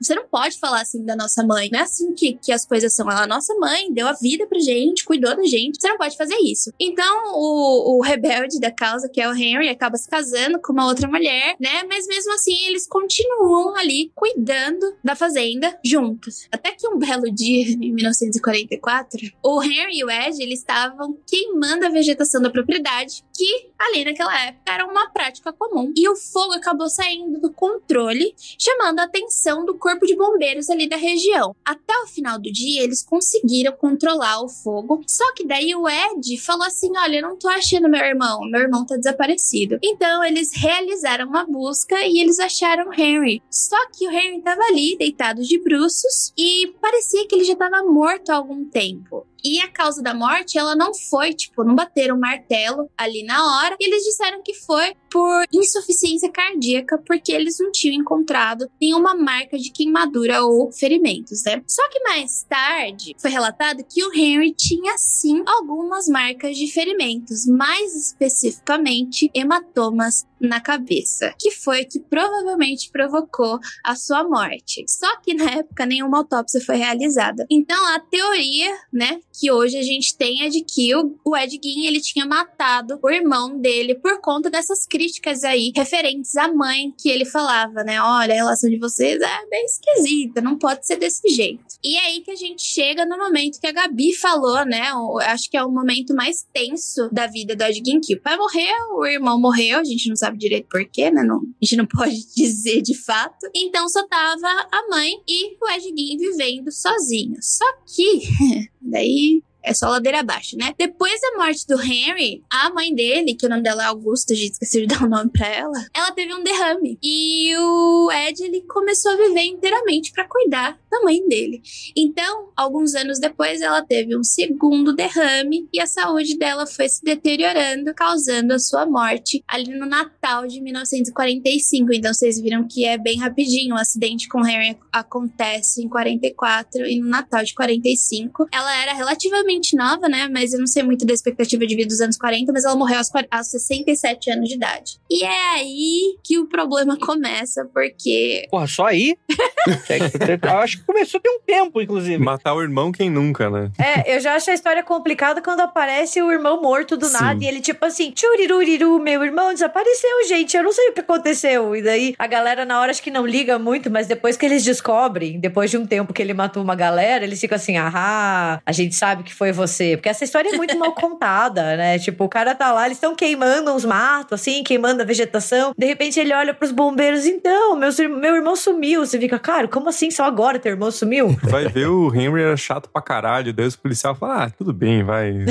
você não pode falar assim da nossa mãe. Não é assim que, que as coisas são. Ela nossa mãe, deu a vida pra gente, cuidou da gente. Você não pode fazer isso. Então, o, o rebelde da causa, que é o Henry, acaba se casando com uma outra mulher, né? Mas mesmo assim, eles continuam ali cuidando da fazenda juntos. Até que um belo dia, em 1944, o Henry e o Ed, eles estavam queimando a vegetação da propriedade, que ali naquela época era uma prática comum. E o fogo acabou saindo saindo do controle, chamando a atenção do corpo de bombeiros ali da região. Até o final do dia, eles conseguiram controlar o fogo. Só que daí o Ed falou assim: Olha, eu não tô achando meu irmão, meu irmão tá desaparecido. Então eles realizaram uma busca e eles acharam Henry. Só que o Henry tava ali, deitado de bruços, e parecia que ele já tava morto há algum tempo. E a causa da morte, ela não foi, tipo, não bateram martelo ali na hora. E eles disseram que foi por insuficiência cardíaca, porque eles não tinham encontrado nenhuma marca de queimadura ou ferimentos, né? Só que mais tarde foi relatado que o Henry tinha sim algumas marcas de ferimentos, mais especificamente hematomas na cabeça, que foi que provavelmente provocou a sua morte. Só que na época nenhuma autópsia foi realizada. Então a teoria, né, que hoje a gente tem é de que o, o Ed Gein, ele tinha matado o irmão dele por conta dessas críticas aí referentes à mãe que ele falava, né? Olha, a relação de vocês é bem esquisita, não pode ser desse jeito. E é aí que a gente chega no momento que a Gabi falou, né? Eu acho que é o momento mais tenso da vida do Ed Gein, que o pai morreu, o irmão morreu, a gente não sabe direito porquê, né? Não, a gente não pode dizer de fato. Então só tava a mãe e o Ed Gein vivendo sozinho. Só que daí é só ladeira abaixo, né? Depois da morte do Henry, a mãe dele, que o nome dela é Augusta, a gente esqueceu de dar o um nome pra ela, ela teve um derrame. E o Ed, ele começou a viver inteiramente para cuidar tamanho dele. Então, alguns anos depois, ela teve um segundo derrame e a saúde dela foi se deteriorando, causando a sua morte ali no Natal de 1945. Então, vocês viram que é bem rapidinho. O acidente com Harry acontece em 44 e no Natal de 45. Ela era relativamente nova, né? Mas eu não sei muito da expectativa de vida dos anos 40, mas ela morreu aos, aos 67 anos de idade. E é aí que o problema começa, porque. Porra, só aí? eu acho que começou tem um tempo, inclusive. Matar o irmão, quem nunca, né? É, eu já acho a história complicada quando aparece o irmão morto do Sim. nada e ele, tipo assim, tchuriruriru, meu irmão desapareceu, gente, eu não sei o que aconteceu. E daí a galera, na hora, acho que não liga muito, mas depois que eles descobrem, depois de um tempo que ele matou uma galera, eles ficam assim, ah, a gente sabe que foi você. Porque essa história é muito mal contada, né? Tipo, o cara tá lá, eles estão queimando uns matos, assim, queimando a vegetação. De repente ele olha pros bombeiros, então, meu, meu irmão sumiu. Você fica, cara, como assim só agora teu irmão sumiu? Vai ver, o Henry era chato pra caralho. Daí os policiais falam, ah, tudo bem, vai.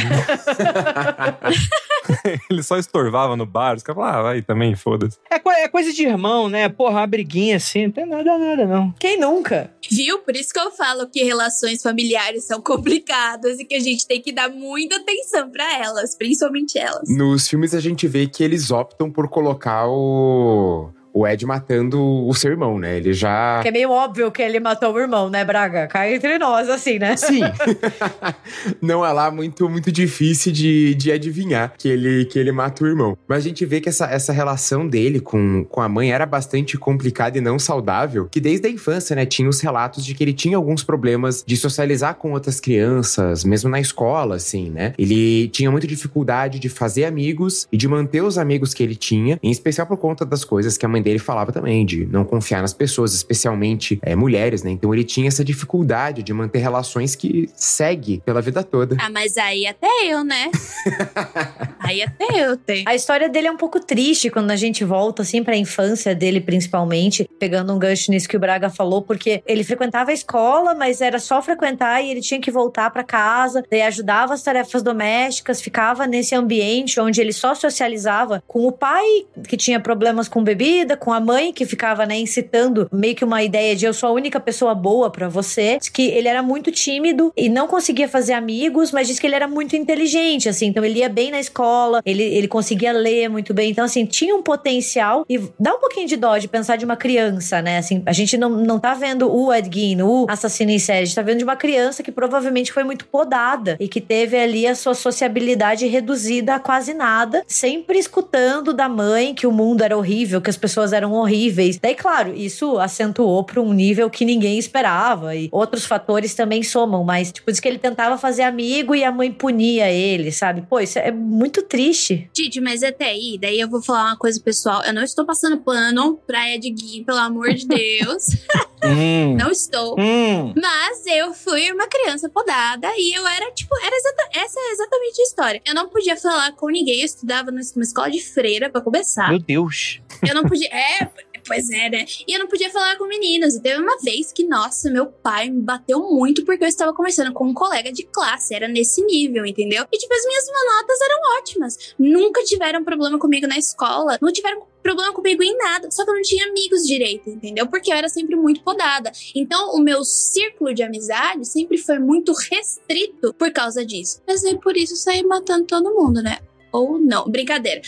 ele só estorvava no bar. Os caras falavam, ah, vai também, foda-se. É, é, coisa de irmão, né? Porra, uma briguinha assim, não tem nada, nada, não. Quem nunca? Viu? Por isso que eu falo que relações familiares são complicadas e que a gente tem que dar muita atenção para elas, principalmente elas. Nos filmes a gente vê que eles optam por colocar o o Ed matando o seu irmão, né? Ele já. Que é meio óbvio que ele matou o irmão, né, Braga? Cai entre nós, assim, né? Sim. Não é lá muito, muito difícil de, de adivinhar que ele, que ele mata o irmão. Mas a gente vê que essa, essa relação dele com, com a mãe era bastante complicada e não saudável, que desde a infância, né, tinha os relatos de que ele tinha alguns problemas de socializar com outras crianças, mesmo na escola, assim, né? Ele tinha muita dificuldade de fazer amigos e de manter os amigos que ele tinha, em especial por conta das coisas que a mãe dele falava também de não confiar nas pessoas, especialmente é, mulheres, né? Então ele tinha essa dificuldade de manter relações que segue pela vida toda. Ah, mas aí até eu, né? aí até eu tenho. A história dele é um pouco triste quando a gente volta, assim, pra infância dele, principalmente, pegando um gancho nisso que o Braga falou, porque ele frequentava a escola, mas era só frequentar e ele tinha que voltar para casa, daí ajudava as tarefas domésticas, ficava nesse ambiente onde ele só socializava com o pai, que tinha problemas com bebida com a mãe que ficava, né, incitando meio que uma ideia de eu sou a única pessoa boa para você. Diz que ele era muito tímido e não conseguia fazer amigos, mas diz que ele era muito inteligente, assim. Então ele ia bem na escola, ele, ele conseguia ler muito bem. Então, assim, tinha um potencial. E dá um pouquinho de dó de pensar de uma criança, né? Assim, a gente não, não tá vendo o Ed Gein, o assassino em série. A gente tá vendo de uma criança que provavelmente foi muito podada e que teve ali a sua sociabilidade reduzida a quase nada, sempre escutando da mãe que o mundo era horrível, que as pessoas pessoas eram horríveis. Daí, claro, isso acentuou para um nível que ninguém esperava e outros fatores também somam, mas tipo, diz que ele tentava fazer amigo e a mãe punia ele, sabe? Pô, isso é muito triste. Didi, mas até aí, daí eu vou falar uma coisa pessoal. Eu não estou passando pano pra Ed Gein, pelo amor de Deus. hum. Não estou. Hum. Mas eu fui uma criança podada e eu era, tipo, era exata, essa é exatamente a história. Eu não podia falar com ninguém, eu estudava numa escola de freira para começar. Meu Deus. Eu não podia. É, pois é, né? E eu não podia falar com meninas. E teve uma vez que, nossa, meu pai me bateu muito porque eu estava conversando com um colega de classe. Era nesse nível, entendeu? E, tipo, as minhas notas eram ótimas. Nunca tiveram problema comigo na escola. Não tiveram problema comigo em nada. Só que eu não tinha amigos direito, entendeu? Porque eu era sempre muito podada. Então, o meu círculo de amizade sempre foi muito restrito por causa disso. Mas nem por isso saí matando todo mundo, né? Ou não. Brincadeira.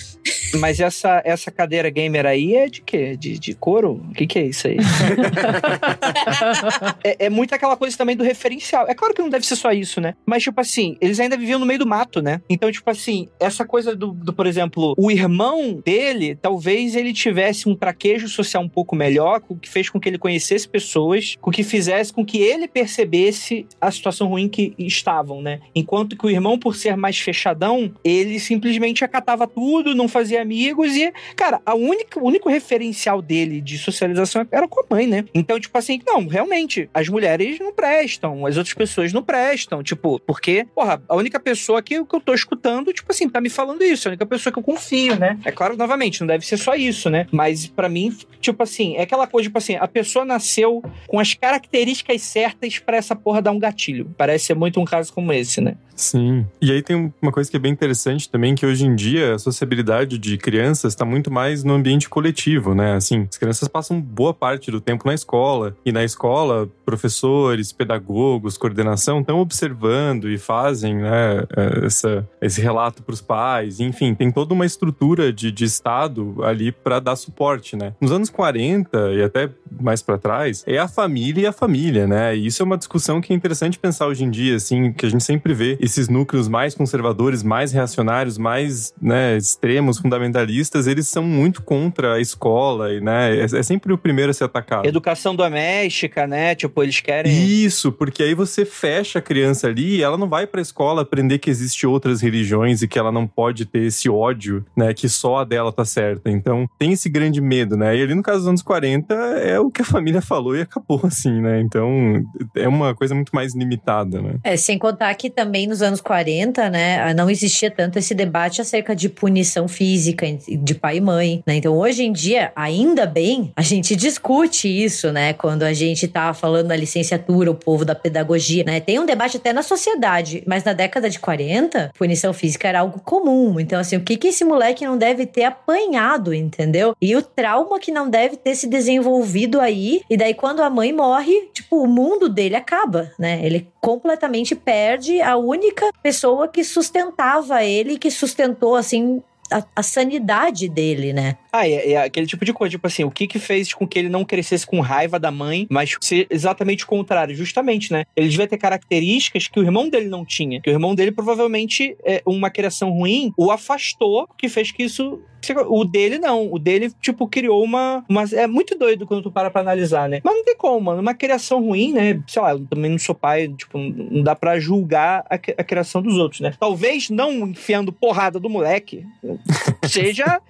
Mas essa, essa cadeira gamer aí é de quê? De, de couro? O que, que é isso aí? é, é muito aquela coisa também do referencial. É claro que não deve ser só isso, né? Mas, tipo assim, eles ainda viviam no meio do mato, né? Então, tipo assim, essa coisa do, do por exemplo, o irmão dele, talvez ele tivesse um traquejo social um pouco melhor, o que fez com que ele conhecesse pessoas, com que fizesse com que ele percebesse a situação ruim que estavam, né? Enquanto que o irmão, por ser mais fechadão, ele simplesmente simplesmente acatava tudo, não fazia amigos e, cara, a única, o único referencial dele de socialização era com a mãe, né? Então, tipo assim, não, realmente, as mulheres não prestam, as outras pessoas não prestam, tipo, porque, porra, a única pessoa que, que eu tô escutando, tipo assim, tá me falando isso, a única pessoa que eu confio, né? É claro, novamente, não deve ser só isso, né? Mas para mim, tipo assim, é aquela coisa, tipo assim, a pessoa nasceu com as características certas para essa porra dar um gatilho. Parece ser muito um caso como esse, né? Sim. E aí tem uma coisa que é bem interessante também, que hoje em dia a sociabilidade de crianças está muito mais no ambiente coletivo, né? Assim, as crianças passam boa parte do tempo na escola e na escola professores, pedagogos, coordenação estão observando e fazem, né, essa, esse relato para os pais. Enfim, tem toda uma estrutura de, de estado ali para dar suporte, né? Nos anos 40 e até mais para trás, é a família e a família, né? E isso é uma discussão que é interessante pensar hoje em dia, assim, que a gente sempre vê esses núcleos mais conservadores, mais reacionários, mais né, extremos, fundamentalistas, eles são muito contra a escola, e, né? É, é sempre o primeiro a ser atacado. Educação doméstica, né? Tipo, eles querem. Isso, porque aí você fecha a criança ali e ela não vai pra escola aprender que existe outras religiões e que ela não pode ter esse ódio, né? Que só a dela tá certa. Então tem esse grande medo, né? E ali no caso dos anos 40 é o que a família falou e acabou assim, né? Então é uma coisa muito mais limitada, né? É, sem contar que também nos anos 40, né, não existia tanto esse debate acerca de punição física de pai e mãe, né? Então hoje em dia, ainda bem, a gente discute isso, né? Quando a gente tá falando da licenciatura, o povo da pedagogia, né? Tem um debate até na sociedade, mas na década de 40, punição física era algo comum. Então, assim, o que que esse moleque não deve ter apanhado, entendeu? E o trauma que não deve ter se desenvolvido aí. E daí, quando a mãe morre, tipo, o mundo dele acaba, né? Ele completamente perde a única pessoa que sustentava ele, que sustentou, assim, a, a, sanidade dele, né? Ah, é, é, aquele tipo de coisa, tipo assim, o que que fez com que ele não crescesse com raiva da mãe, mas ser exatamente o contrário, justamente, né? Ele devia ter características que o irmão dele não tinha, que o irmão dele provavelmente, é, uma criação ruim, o afastou, que fez que isso o dele não. O dele, tipo, criou uma, uma. É muito doido quando tu para pra analisar, né? Mas não tem como, mano. Uma criação ruim, né? Sei lá, eu também não sou pai, tipo, não dá pra julgar a, a criação dos outros, né? Talvez não enfiando porrada do moleque seja,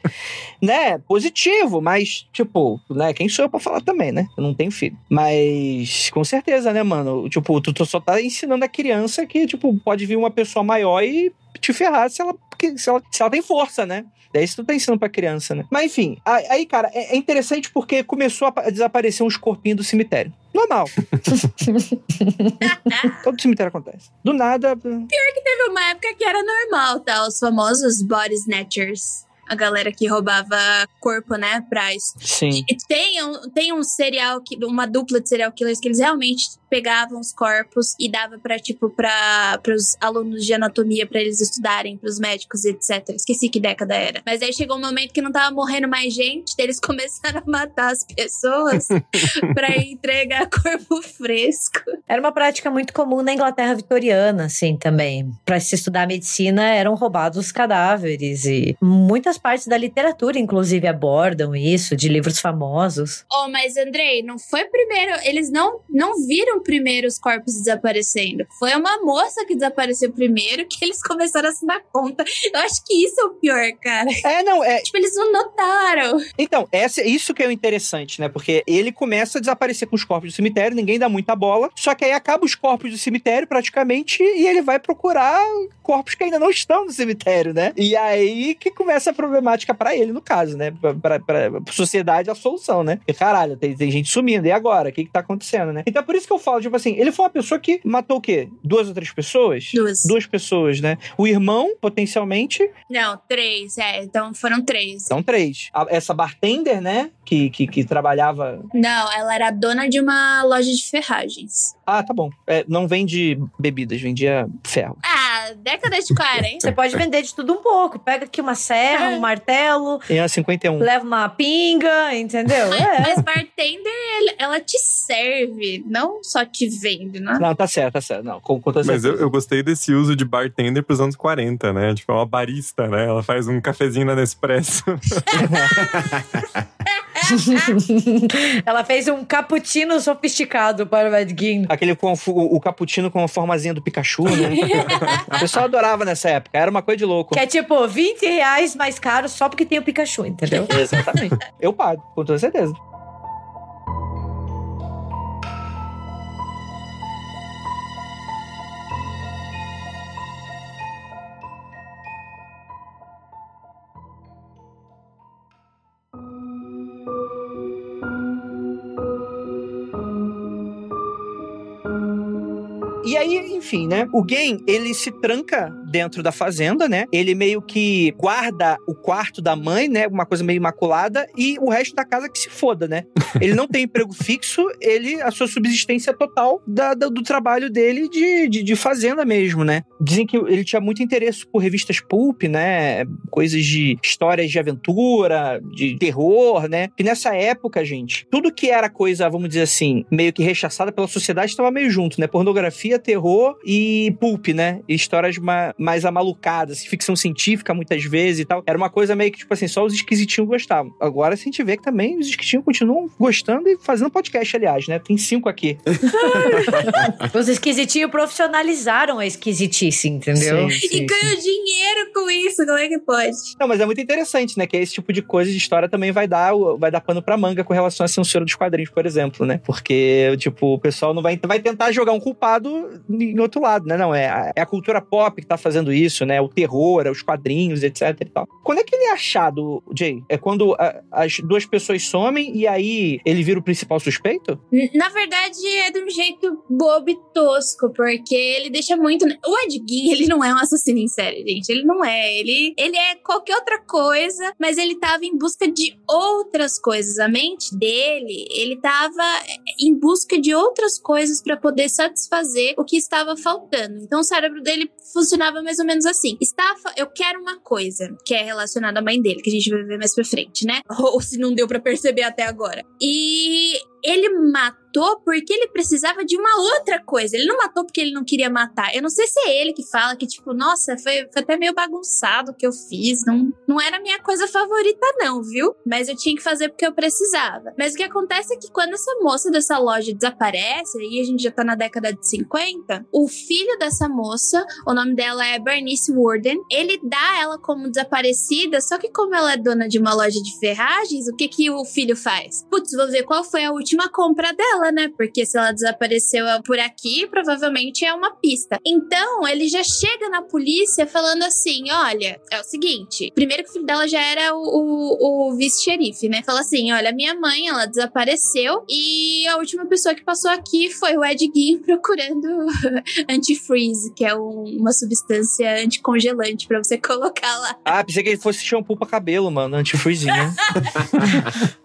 né, positivo, mas, tipo, né, quem sou eu pra falar também, né? Eu não tenho filho. Mas, com certeza, né, mano? Tipo, tu, tu só tá ensinando a criança que, tipo, pode vir uma pessoa maior e te ferrar se ela, se ela, se ela tem força, né? Daí isso tu tá ensinando pra criança, né? Mas enfim, aí, cara, é, é interessante porque começou a desaparecer uns corpinhos do cemitério. Normal. Todo cemitério acontece. Do nada. Pior que teve uma época que era normal, tá? Os famosos body snatchers a galera que roubava corpo, né, pra isso. Sim. E tem um, tem um serial, uma dupla de serial killers que eles realmente pegavam os corpos e dava para tipo para os alunos de anatomia para eles estudarem, para os médicos, etc. Esqueci que década era. Mas aí chegou um momento que não tava morrendo mais gente, eles começaram a matar as pessoas para entregar corpo fresco. Era uma prática muito comum na Inglaterra vitoriana, assim, também. Para se estudar medicina eram roubados os cadáveres e muitas partes da literatura inclusive abordam isso, de livros famosos. Oh, mas Andrei, não foi primeiro, eles não não viram primeiro os corpos desaparecendo. Foi uma moça que desapareceu primeiro que eles começaram a se dar conta. Eu acho que isso é o pior, cara. É, não, é. Tipo, eles não notaram. Então, essa, isso que é o interessante, né? Porque ele começa a desaparecer com os corpos do cemitério, ninguém dá muita bola. Só que aí acaba os corpos do cemitério praticamente e ele vai procurar corpos que ainda não estão no cemitério, né? E aí que começa a problemática para ele, no caso, né? Pra, pra, pra sociedade, a solução, né? E caralho, tem, tem gente sumindo, e agora? O que que tá acontecendo, né? Então, por isso que eu falo, tipo assim, ele foi uma pessoa que matou o quê? Duas ou três pessoas? Duas. Duas pessoas, né? O irmão, potencialmente. Não, três, é. Então foram três. Então, três. A, essa bartender, né? Que, que, que, trabalhava. Não, ela era dona de uma loja de ferragens. Ah, tá bom. É, não vende bebidas, vendia ferro. Ah, década de 40. Você pode vender de tudo um pouco. Pega aqui uma serra, é. um martelo. E a 51. Leva uma pinga, entendeu? É. Mas bartender, ela te serve, não só te vende, né? Não, tá certo, tá certo. Não, com, com Mas eu, eu, gostei desse uso de bartender pros anos 40, né? Tipo, é uma barista, né? Ela faz um cafezinho na Nespresso. Ela fez um cappuccino sofisticado para o Mad King. Aquele com o, o cappuccino com a formazinha do Pikachu, né? o pessoal adorava nessa época. Era uma coisa de louco. Que é tipo 20 reais mais caro só porque tem o Pikachu, entendeu? Exatamente. Eu pago, com toda certeza. E aí, enfim, né? O Gen, ele se tranca dentro da fazenda, né? Ele meio que guarda o quarto da mãe, né? Uma coisa meio imaculada, e o resto da casa que se foda, né? Ele não tem emprego fixo, ele, a sua subsistência total da, da- do trabalho dele de, de, de fazenda mesmo, né? Dizem que ele tinha muito interesse por revistas pulp, né? Coisas de histórias de aventura, de terror, né? Que nessa época, gente, tudo que era coisa, vamos dizer assim, meio que rechaçada pela sociedade estava meio junto, né? Pornografia, terror e pulp, né? E histórias ma- mais amalucadas, ficção científica muitas vezes e tal. Era uma coisa meio que, tipo assim, só os esquisitinhos gostavam. Agora a gente vê que também os esquisitinhos continuam gostando e fazendo podcast, aliás, né? Tem cinco aqui. Os esquisitinhos profissionalizaram a esquisitice, entendeu? Sim, E sim, ganhou dinheiro com isso, como é que pode? Não, mas é muito interessante, né? Que esse tipo de coisa de história também vai dar, vai dar pano pra manga com relação à censura dos quadrinhos, por exemplo, né? Porque, tipo, o pessoal não vai, vai tentar jogar um culpado em outro lado, né? Não, é a, é a cultura pop que tá fazendo isso, né? O terror, os quadrinhos, etc e tal. Quando é que ele é achado, Jay? É quando a- as duas pessoas somem e aí ele vira o principal suspeito? Na verdade, é de um jeito bobo e tosco, porque ele deixa muito. O Ed Gein, ele não é um assassino em série, gente. Ele não é. Ele, ele é qualquer outra coisa, mas ele tava em busca de outras coisas. A mente dele, ele tava em busca de outras coisas pra poder satisfazer o que estava faltando. Então, o cérebro dele funcionava mais ou menos assim: está, fa- eu quero uma coisa que é relacionada à mãe dele, que a gente vai ver mais pra frente, né? Ou se não deu pra perceber até agora. E ele matou porque ele precisava de uma outra coisa. Ele não matou porque ele não queria matar. Eu não sei se é ele que fala que, tipo, nossa, foi, foi até meio bagunçado o que eu fiz. Não, não era a minha coisa favorita, não, viu? Mas eu tinha que fazer porque eu precisava. Mas o que acontece é que quando essa moça dessa loja desaparece, aí a gente já tá na década de 50, o filho dessa moça, o nome dela é Bernice Warden, ele dá ela como desaparecida, só que como ela é dona de uma loja de ferragens, o que que o filho faz? Putz, vou ver qual foi a última compra dela, né? Porque se ela desapareceu por aqui, provavelmente é uma pista. Então, ele já chega na polícia falando assim: olha, é o seguinte. Primeiro que o filho dela já era o, o- o vice-xerife, né? Fala assim: olha, minha mãe, ela desapareceu e a última pessoa que passou aqui foi o Ed Gein procurando antifreeze, que é um- uma substância anticongelante pra você colocar lá. Ah, pensei que ele fosse shampoo pra cabelo, mano. Antifreezinho.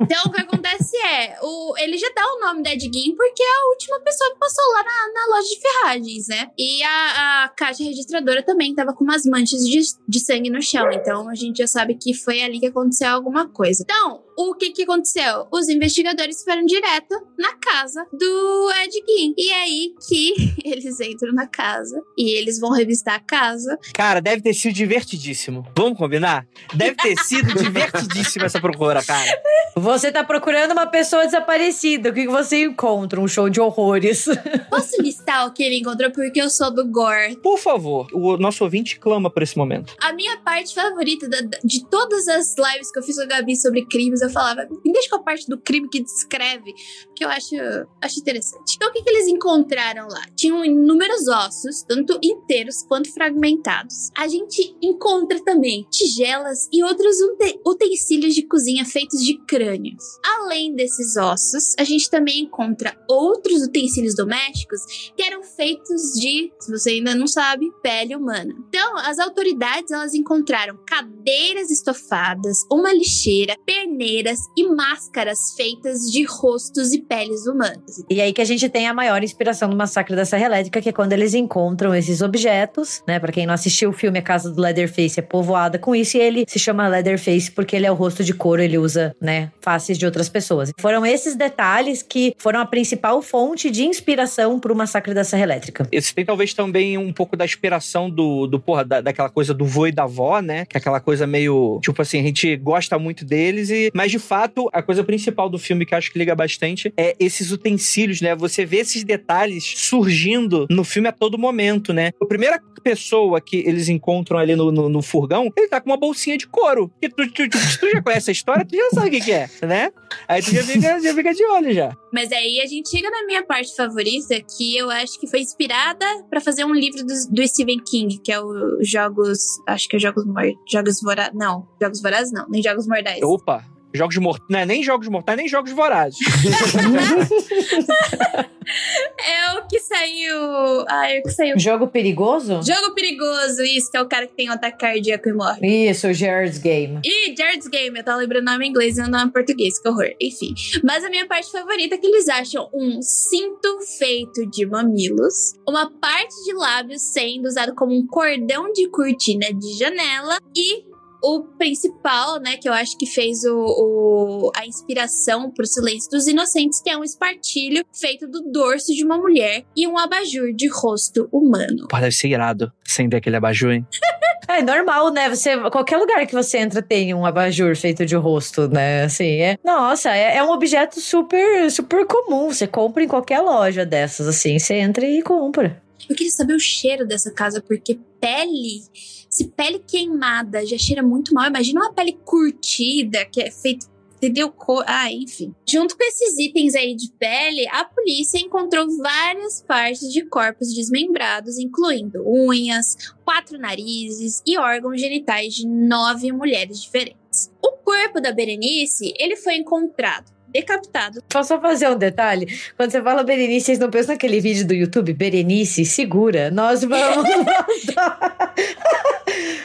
Então, o que acontece é, o, ele já dá o nome da Ed Porque é a última pessoa que passou lá na, na loja de ferragens, né? E a, a caixa registradora também tava com umas manchas de, de sangue no chão. Então, a gente já sabe que foi ali que aconteceu alguma coisa. Então, o que que aconteceu? Os investigadores foram direto na casa do Ed Gein. E é aí que eles entram na casa e eles vão revistar a casa. Cara, deve ter sido divertidíssimo. Vamos combinar? Deve ter sido divertidíssimo essa procura, cara. Você tá procurando uma pessoa desaparecida. O que que você encontra? Um show de horrores. Posso listar o que ele encontrou porque eu sou do gore. Por favor, o nosso ouvinte clama por esse momento. A minha parte favorita da- da- de todas as lives que eu fiz com a Gabi sobre crimes, eu falava, me deixa com a parte do crime que descreve, que eu acho, acho interessante. Então, o que, que eles encontraram lá? Tinham inúmeros ossos, tanto inteiros quanto fragmentados. A gente encontra também tigelas e outros ute- utensílios de cozinha feitos de crânios. Além desses ossos, a gente também encontra outros utensílios domésticos que eram feitos de, se você ainda não sabe, pele humana. Então, as autoridades elas encontraram cadeiras estofadas, uma lixeira, perneiras e máscaras feitas de rostos e peles humanas. E aí que a gente tem a maior inspiração do massacre da Serra Elétrica, que é quando eles encontram esses objetos, né? Pra quem não assistiu o filme, a casa do Leatherface é povoada com isso, e ele se chama Leatherface porque ele é o rosto de couro, ele usa, né, faces de outras pessoas. Foram esses detalhes que foram a principal fonte de inspiração pro massacre da Serra Elétrica. Esse tem talvez também um pouco da inspiração do, do porra, da, daquela coisa do vô e da avó, né? Que é aquela coisa meio. Tipo assim, a gente gosta muito deles, e mas de fato, a coisa principal do filme que eu acho que liga bastante é esses utensílios, né? Você vê esses detalhes surgindo no filme a todo momento, né? A primeira pessoa que eles encontram ali no, no, no furgão, ele tá com uma bolsinha de couro. E tu, tu, tu, tu já conhece a história, tu já sabe o que, que é, né? Aí tu já fica, já fica de olho já. Mas aí a gente chega na minha parte favorita, que eu acho que foi inspirada pra fazer um livro do, do Stephen King, que é o Jogos. Acho que é Jogos Mor Jogos Vorazes. Não, Jogos Vorazes não, nem Jogos Mortais. Opa! Jogos mortais. Não é nem jogos mortais, nem jogos vorazes. É o que saiu. Ah, é o que saiu. Jogo perigoso? Jogo perigoso, isso, que é o cara que tem um ataque cardíaco e morre. Isso, o Jared's Game. Ih, Jared's Game, eu tava lembrando o nome em inglês e o nome em português, que horror. Enfim. Mas a minha parte favorita é que eles acham um cinto feito de mamilos, uma parte de lábios sendo usado como um cordão de cortina de janela e o principal, né, que eu acho que fez o, o, a inspiração pro Silêncio dos Inocentes, que é um espartilho feito do dorso de uma mulher e um abajur de rosto humano. Pô, deve ser irado acender aquele abajur, hein? É normal, né? Você, qualquer lugar que você entra tem um abajur feito de rosto, né? Assim, é. Nossa, é, é um objeto super, super comum. Você compra em qualquer loja dessas, assim. Você entra e compra. Eu queria saber o cheiro dessa casa, porque pele. Se pele queimada já cheira muito mal, imagina uma pele curtida, que é feita. Entendeu? Ah, enfim. Junto com esses itens aí de pele, a polícia encontrou várias partes de corpos desmembrados, incluindo unhas, quatro narizes e órgãos genitais de nove mulheres diferentes. O corpo da Berenice, ele foi encontrado decapitado Posso só fazer um detalhe? Quando você fala Berenice, vocês não pensam naquele vídeo do YouTube? Berenice, segura, nós vamos.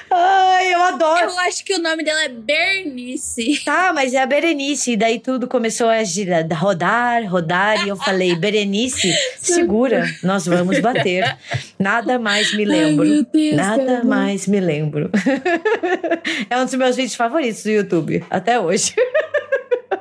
Ai, eu adoro. Eu acho que o nome dela é Bernice. Tá, mas é a Berenice. E daí tudo começou a girar, rodar, rodar. E eu falei, Berenice, segura, nós vamos bater. Nada mais me lembro. Ai, Deus, Nada mais me lembro. é um dos meus vídeos favoritos do YouTube, até hoje.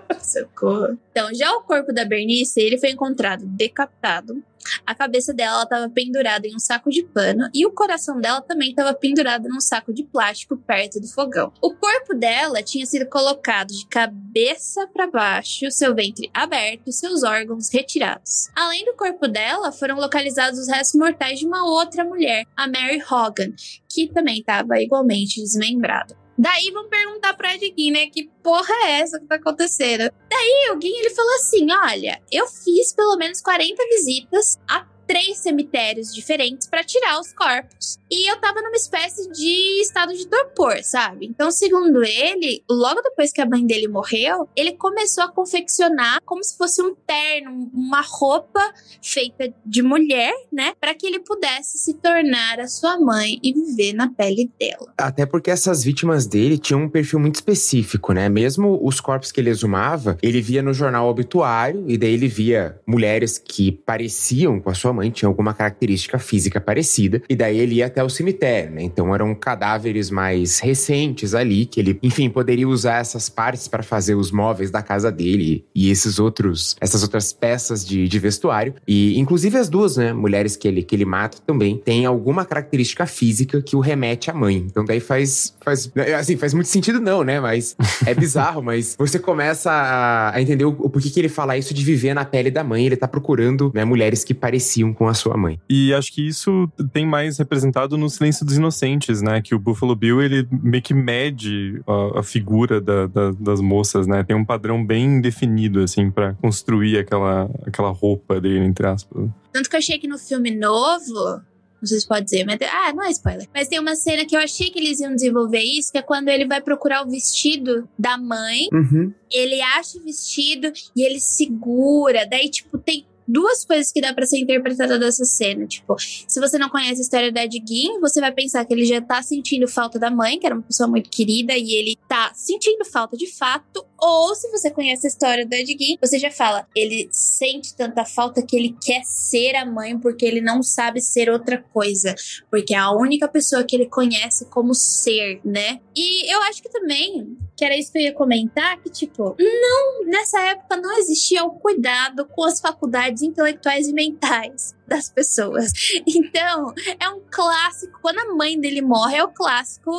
Socorro. Então, já o corpo da Bernice, ele foi encontrado decapitado. A cabeça dela estava pendurada em um saco de pano e o coração dela também estava pendurado num saco de plástico perto do fogão. O corpo dela tinha sido colocado de cabeça para baixo, seu ventre aberto e seus órgãos retirados. Além do corpo dela, foram localizados os restos mortais de uma outra mulher, a Mary Hogan, que também estava igualmente desmembrada. Daí vão perguntar pra Edguin, né? Que porra é essa que tá acontecendo? Daí o Gui, ele falou assim: olha, eu fiz pelo menos 40 visitas a três cemitérios diferentes pra tirar os corpos. E eu tava numa espécie de estado de torpor, sabe? Então, segundo ele, logo depois que a mãe dele morreu, ele começou a confeccionar como se fosse um terno, uma roupa feita de mulher, né? Pra que ele pudesse se tornar a sua mãe e viver na pele dela. Até porque essas vítimas dele tinham um perfil muito específico, né? Mesmo os corpos que ele exumava, ele via no jornal obituário e daí ele via mulheres que pareciam com a sua mãe, tinham alguma característica física parecida, e daí ele ia até o cemitério, né? Então eram cadáveres mais recentes ali, que ele, enfim, poderia usar essas partes para fazer os móveis da casa dele e esses outros, essas outras peças de, de vestuário. E inclusive as duas, né, mulheres que ele, que ele mata também têm alguma característica física que o remete à mãe. Então daí faz, faz assim, faz muito sentido não, né? Mas é bizarro, mas você começa a, a entender o, o porquê que ele fala isso de viver na pele da mãe. Ele tá procurando, né, mulheres que pareciam com a sua mãe. E acho que isso tem mais representado no Silêncio dos Inocentes, né? Que o Buffalo Bill, ele meio que mede a, a figura da- da- das moças, né? Tem um padrão bem definido, assim, pra construir aquela, aquela roupa dele, entre aspas. Tanto que eu achei que no filme novo. Não sei se pode dizer, mas. Ah, não é spoiler. Mas tem uma cena que eu achei que eles iam desenvolver isso, que é quando ele vai procurar o vestido da mãe. Uhum. Ele acha o vestido e ele segura. Daí, tipo, tem duas coisas que dá pra ser interpretada dessa cena. Tipo, se você não conhece a história da Diguinho, você vai pensar que ele já tá sentindo falta da mãe, que era uma pessoa muito querida, e ele tá sentindo falta de fato. Ou se você conhece a história da Diguinho, você já fala, ele sente tanta falta que ele quer ser a mãe porque ele não sabe ser outra coisa. Porque é a única pessoa que ele conhece como ser, né? E eu acho que também, que era isso que eu ia comentar, que tipo, não, nessa época não existia o cuidado com as faculdades intelectuais e mentais das pessoas. Então, é um clássico. Quando a mãe dele morre, é o clássico.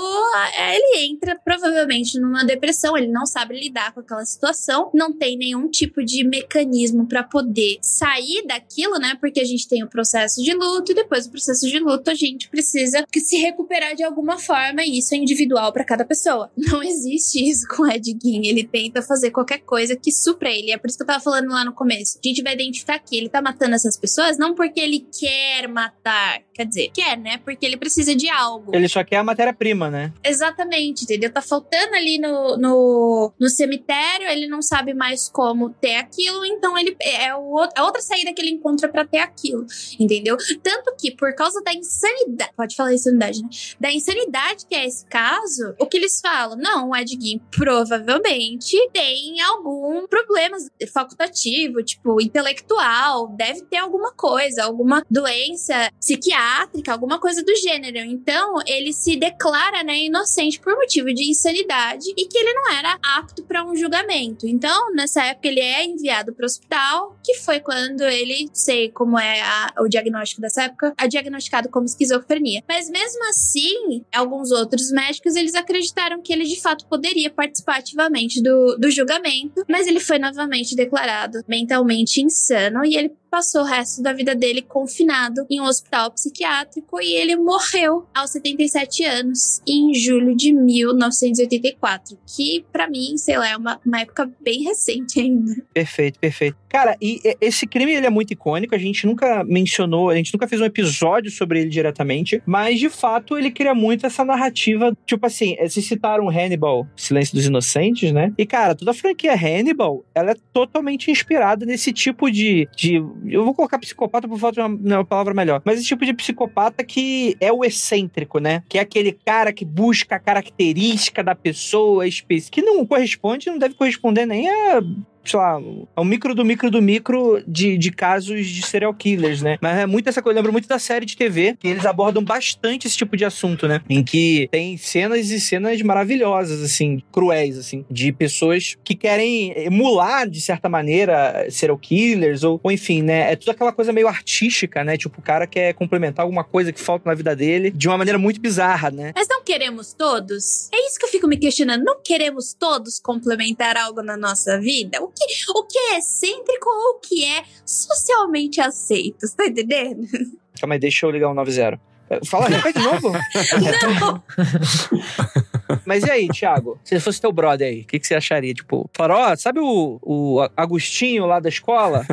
é, Ele entra provavelmente numa depressão, ele não sabe lidar com aquela situação, não tem nenhum tipo de mecanismo pra poder sair daquilo, né? Porque a gente tem o processo de luto e depois do processo de luto a gente precisa se recuperar de alguma forma e isso é individual pra cada pessoa. Não existe isso com o Ed Gein. Ele tenta fazer qualquer coisa que supra ele. É por isso que eu tava falando lá no começo. A gente vai identificar que ele tá matando essas pessoas não porque porque ele quer matar. Quer dizer, quer, né? Porque ele precisa de algo. Ele só quer a matéria-prima, né? Exatamente, entendeu? Tá faltando ali no, no, no cemitério, ele não sabe mais como ter aquilo, então ele é o, a outra saída que ele encontra para ter aquilo, entendeu? Tanto que, por causa da insanidade, pode falar insanidade, né? Da insanidade que é esse caso, o que eles falam? Não, o Ed Gein provavelmente tem algum problema facultativo, tipo, intelectual, deve ter alguma coisa, alguma doença psiquiátrica, alguma coisa do gênero. Então, ele se declara, né, inocente por motivo de insanidade e que ele não era apto para um julgamento. Então, nessa época, ele é enviado para o hospital, que foi quando ele, sei como é a, o diagnóstico dessa época, é diagnosticado como esquizofrenia. Mas mesmo assim, alguns outros médicos, eles acreditaram que ele de fato poderia participar ativamente do, do julgamento, mas ele foi novamente declarado mentalmente insano e ele passou o resto da vida dele confinado em um hospital psiquiátrico e ele morreu aos 77 anos em julho de 1984, que para mim, sei lá, é uma, uma época bem recente ainda. Perfeito, perfeito. Cara, e esse crime ele é muito icônico, a gente nunca mencionou, a gente nunca fez um episódio sobre ele diretamente, mas de fato ele cria muito essa narrativa, tipo assim, se citaram Hannibal, Silêncio dos Inocentes, né? E cara, toda a franquia Hannibal, ela é totalmente inspirada nesse tipo de, de eu vou colocar psicopata por falta de uma, uma, palavra melhor. Mas esse tipo de psicopata que é o excêntrico, né? Que é aquele cara que busca a característica da pessoa que não corresponde, não deve corresponder nem a sei lá, é um micro do micro do micro de, de casos de serial killers, né? Mas é muito essa coisa, eu lembro muito da série de TV, que eles abordam bastante esse tipo de assunto, né? Em que tem cenas e cenas maravilhosas, assim, cruéis, assim, de pessoas que querem emular, de certa maneira, serial killers, ou, ou enfim, né? É tudo aquela coisa meio artística, né? Tipo, o cara quer complementar alguma coisa que falta na vida dele de uma maneira muito bizarra, né? Mas não queremos todos? É isso que eu fico me questionando. Não queremos todos complementar algo na nossa vida? O que, o que é excêntrico ou o que é socialmente aceito. Você tá entendendo? Calma aí, deixa eu ligar o um 90. Fala, repete de novo. Não. Mas e aí, Thiago? Se fosse teu brother aí, o que, que, você acharia? Tipo, falaram, ó, sabe o, o Agostinho lá da escola?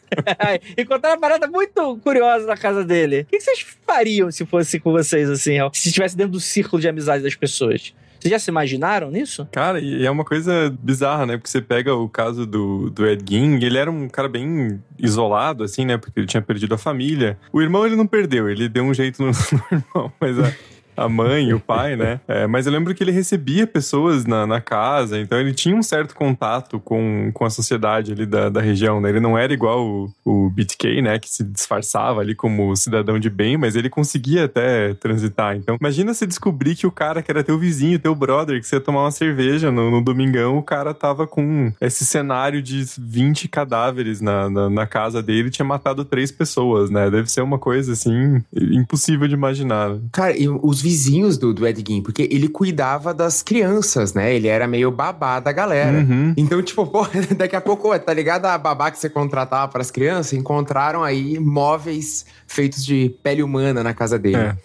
Encontraram uma parada muito curiosa na casa dele. O que, que vocês fariam se fosse com vocês, assim, ó, se estivesse dentro do círculo de amizade das pessoas? Vocês já se imaginaram nisso? Cara, e é uma coisa bizarra, né? Porque você pega o caso do, do Ed Gein, ele era um cara bem isolado, assim, né? Porque ele tinha perdido a família. O irmão ele não perdeu, ele deu um jeito no, no irmão, mas a, a mãe, o pai, né? É, mas eu lembro que ele recebia pessoas na, na casa, então ele tinha um certo contato com, com a sociedade ali da, da região, né? Ele não era igual o, o BTK, né? Que se disfarçava ali como cidadão de bem, mas ele conseguia até transitar. Então, imagina se descobrir que o cara que era teu vizinho, teu brother, que você ia tomar uma cerveja no, no domingão, o cara tava com esse cenário de 20 cadáveres na, na, na casa dele e tinha matado três pessoas, né? Deve ser uma coisa, assim, impossível de imaginar. Cara, e os vizinhos do, do Ed Gein, porque ele cuidava das crianças, né? Ele era meio babá da galera. Uhum. Então, tipo, pô, daqui a pouco, tá ligado a babá que você contratava para as crianças? Encontraram aí móveis feitos de pele humana na casa dele. É.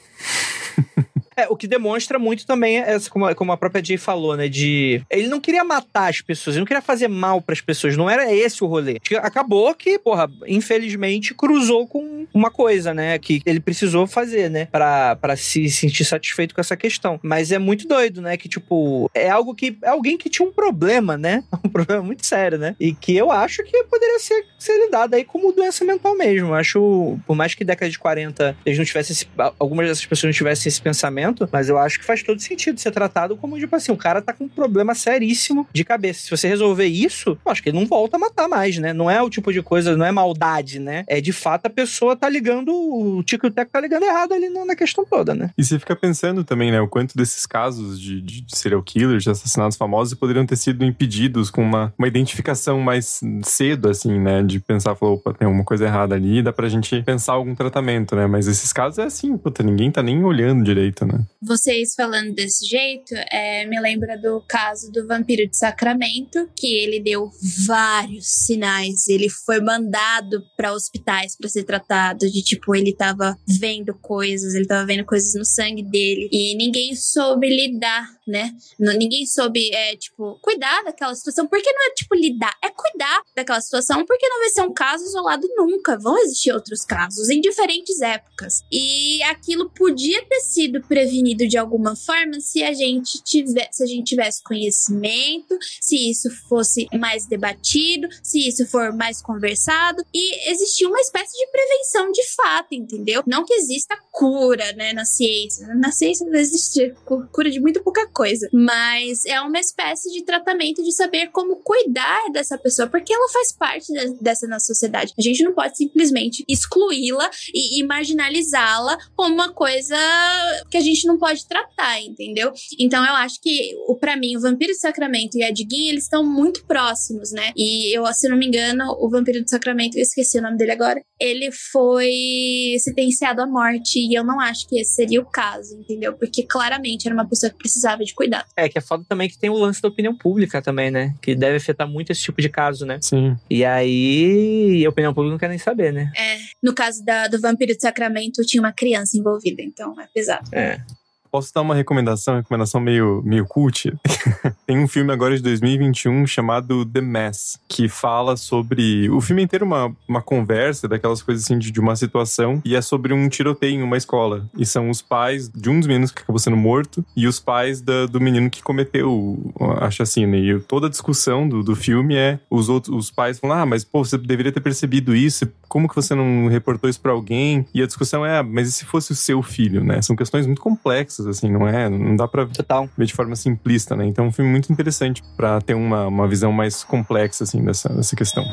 É, o que demonstra muito também, é, como, como a própria Jay falou, né? De. Ele não queria matar as pessoas, ele não queria fazer mal para as pessoas, não era esse o rolê. Acabou que, porra, infelizmente cruzou com uma coisa, né? Que ele precisou fazer, né? Pra, pra se sentir satisfeito com essa questão. Mas é muito doido, né? Que, tipo, é algo que. É alguém que tinha um problema, né? Um problema muito sério, né? E que eu acho que poderia ser, ser lidado aí como doença mental mesmo. Eu acho, por mais que década de 40 eles não tivessem. Esse, algumas dessas pessoas não tivessem esse pensamento mas eu acho que faz todo sentido ser tratado como, tipo assim, o cara tá com um problema seríssimo de cabeça. Se você resolver isso, eu acho que ele não volta a matar mais, né? Não é o tipo de coisa, não é maldade, né? É de fato a pessoa tá ligando, o Tico e o Teco tá ligando errado ali na questão toda, né? E você fica pensando também, né, o quanto desses casos de, de serial killers, de assassinatos famosos, poderiam ter sido impedidos com uma, uma identificação mais cedo, assim, né? De pensar, falou, opa, tem alguma coisa errada ali, dá pra gente pensar algum tratamento, né? Mas esses casos é assim, puta, ninguém tá nem olhando direito, né? Vocês falando desse jeito, é, me lembra do caso do vampiro de Sacramento, que ele deu vários sinais. Ele foi mandado para hospitais para ser tratado, de tipo, ele tava vendo coisas, ele tava vendo coisas no sangue dele, e ninguém soube lidar né? Ninguém soube, é, tipo, cuidar daquela situação. Porque não é, tipo, lidar, é cuidar daquela situação, porque não vai ser um caso isolado nunca. Vão existir outros casos em diferentes épocas. E aquilo podia ter sido prevenido de alguma forma se a gente tivesse, se a gente tivesse conhecimento, se isso fosse mais debatido, se isso for mais conversado e existir uma espécie de prevenção de fato, entendeu? Não que exista cura, né, na ciência. Na ciência não existe cu- cura de muito pouca coisa, mas é uma espécie de tratamento de saber como cuidar dessa pessoa, porque ela faz parte de- dessa nossa sociedade. A gente não pode simplesmente excluí-la e, e marginalizá-la como uma coisa que a gente não pode tratar, entendeu? Então eu acho que, para mim, o Vampiro do Sacramento e a Diguinha, eles estão muito próximos, né? E eu, se não me engano, o Vampiro do Sacramento, eu esqueci o nome dele agora, ele foi sentenciado à morte e eu não acho que esse seria o caso, entendeu? Porque claramente era uma pessoa que precisava de cuidado. É, que é foda também que tem o lance da opinião pública também, né? Que deve afetar muito esse tipo de caso, né? Sim. E aí, a opinião pública não quer nem saber, né? No caso da- do Vampiro do Sacramento, tinha uma criança envolvida, então é pesado. É. Posso dar uma recomendação, recomendação meio, meio cult? Tem um filme agora de 2021 chamado The Mass, que fala sobre. O filme inteiro é uma, uma conversa daquelas coisas assim de, de uma situação, e é sobre um tiroteio em uma escola. E são os pais de um dos meninos que acabou sendo morto e os pais da- do menino que cometeu a chacina. E toda a discussão do, do filme é os outros os pais falam: ah, mas pô, você deveria ter percebido isso, como que você não reportou isso pra alguém? E a discussão é: ah, mas e se fosse o seu filho, né? São questões muito complexas, assim, não é? Não dá pra Total. ver de forma simplista, né? Então é um filme muito interessante pra ter uma, uma visão mais complexa, assim, dessa, dessa questão.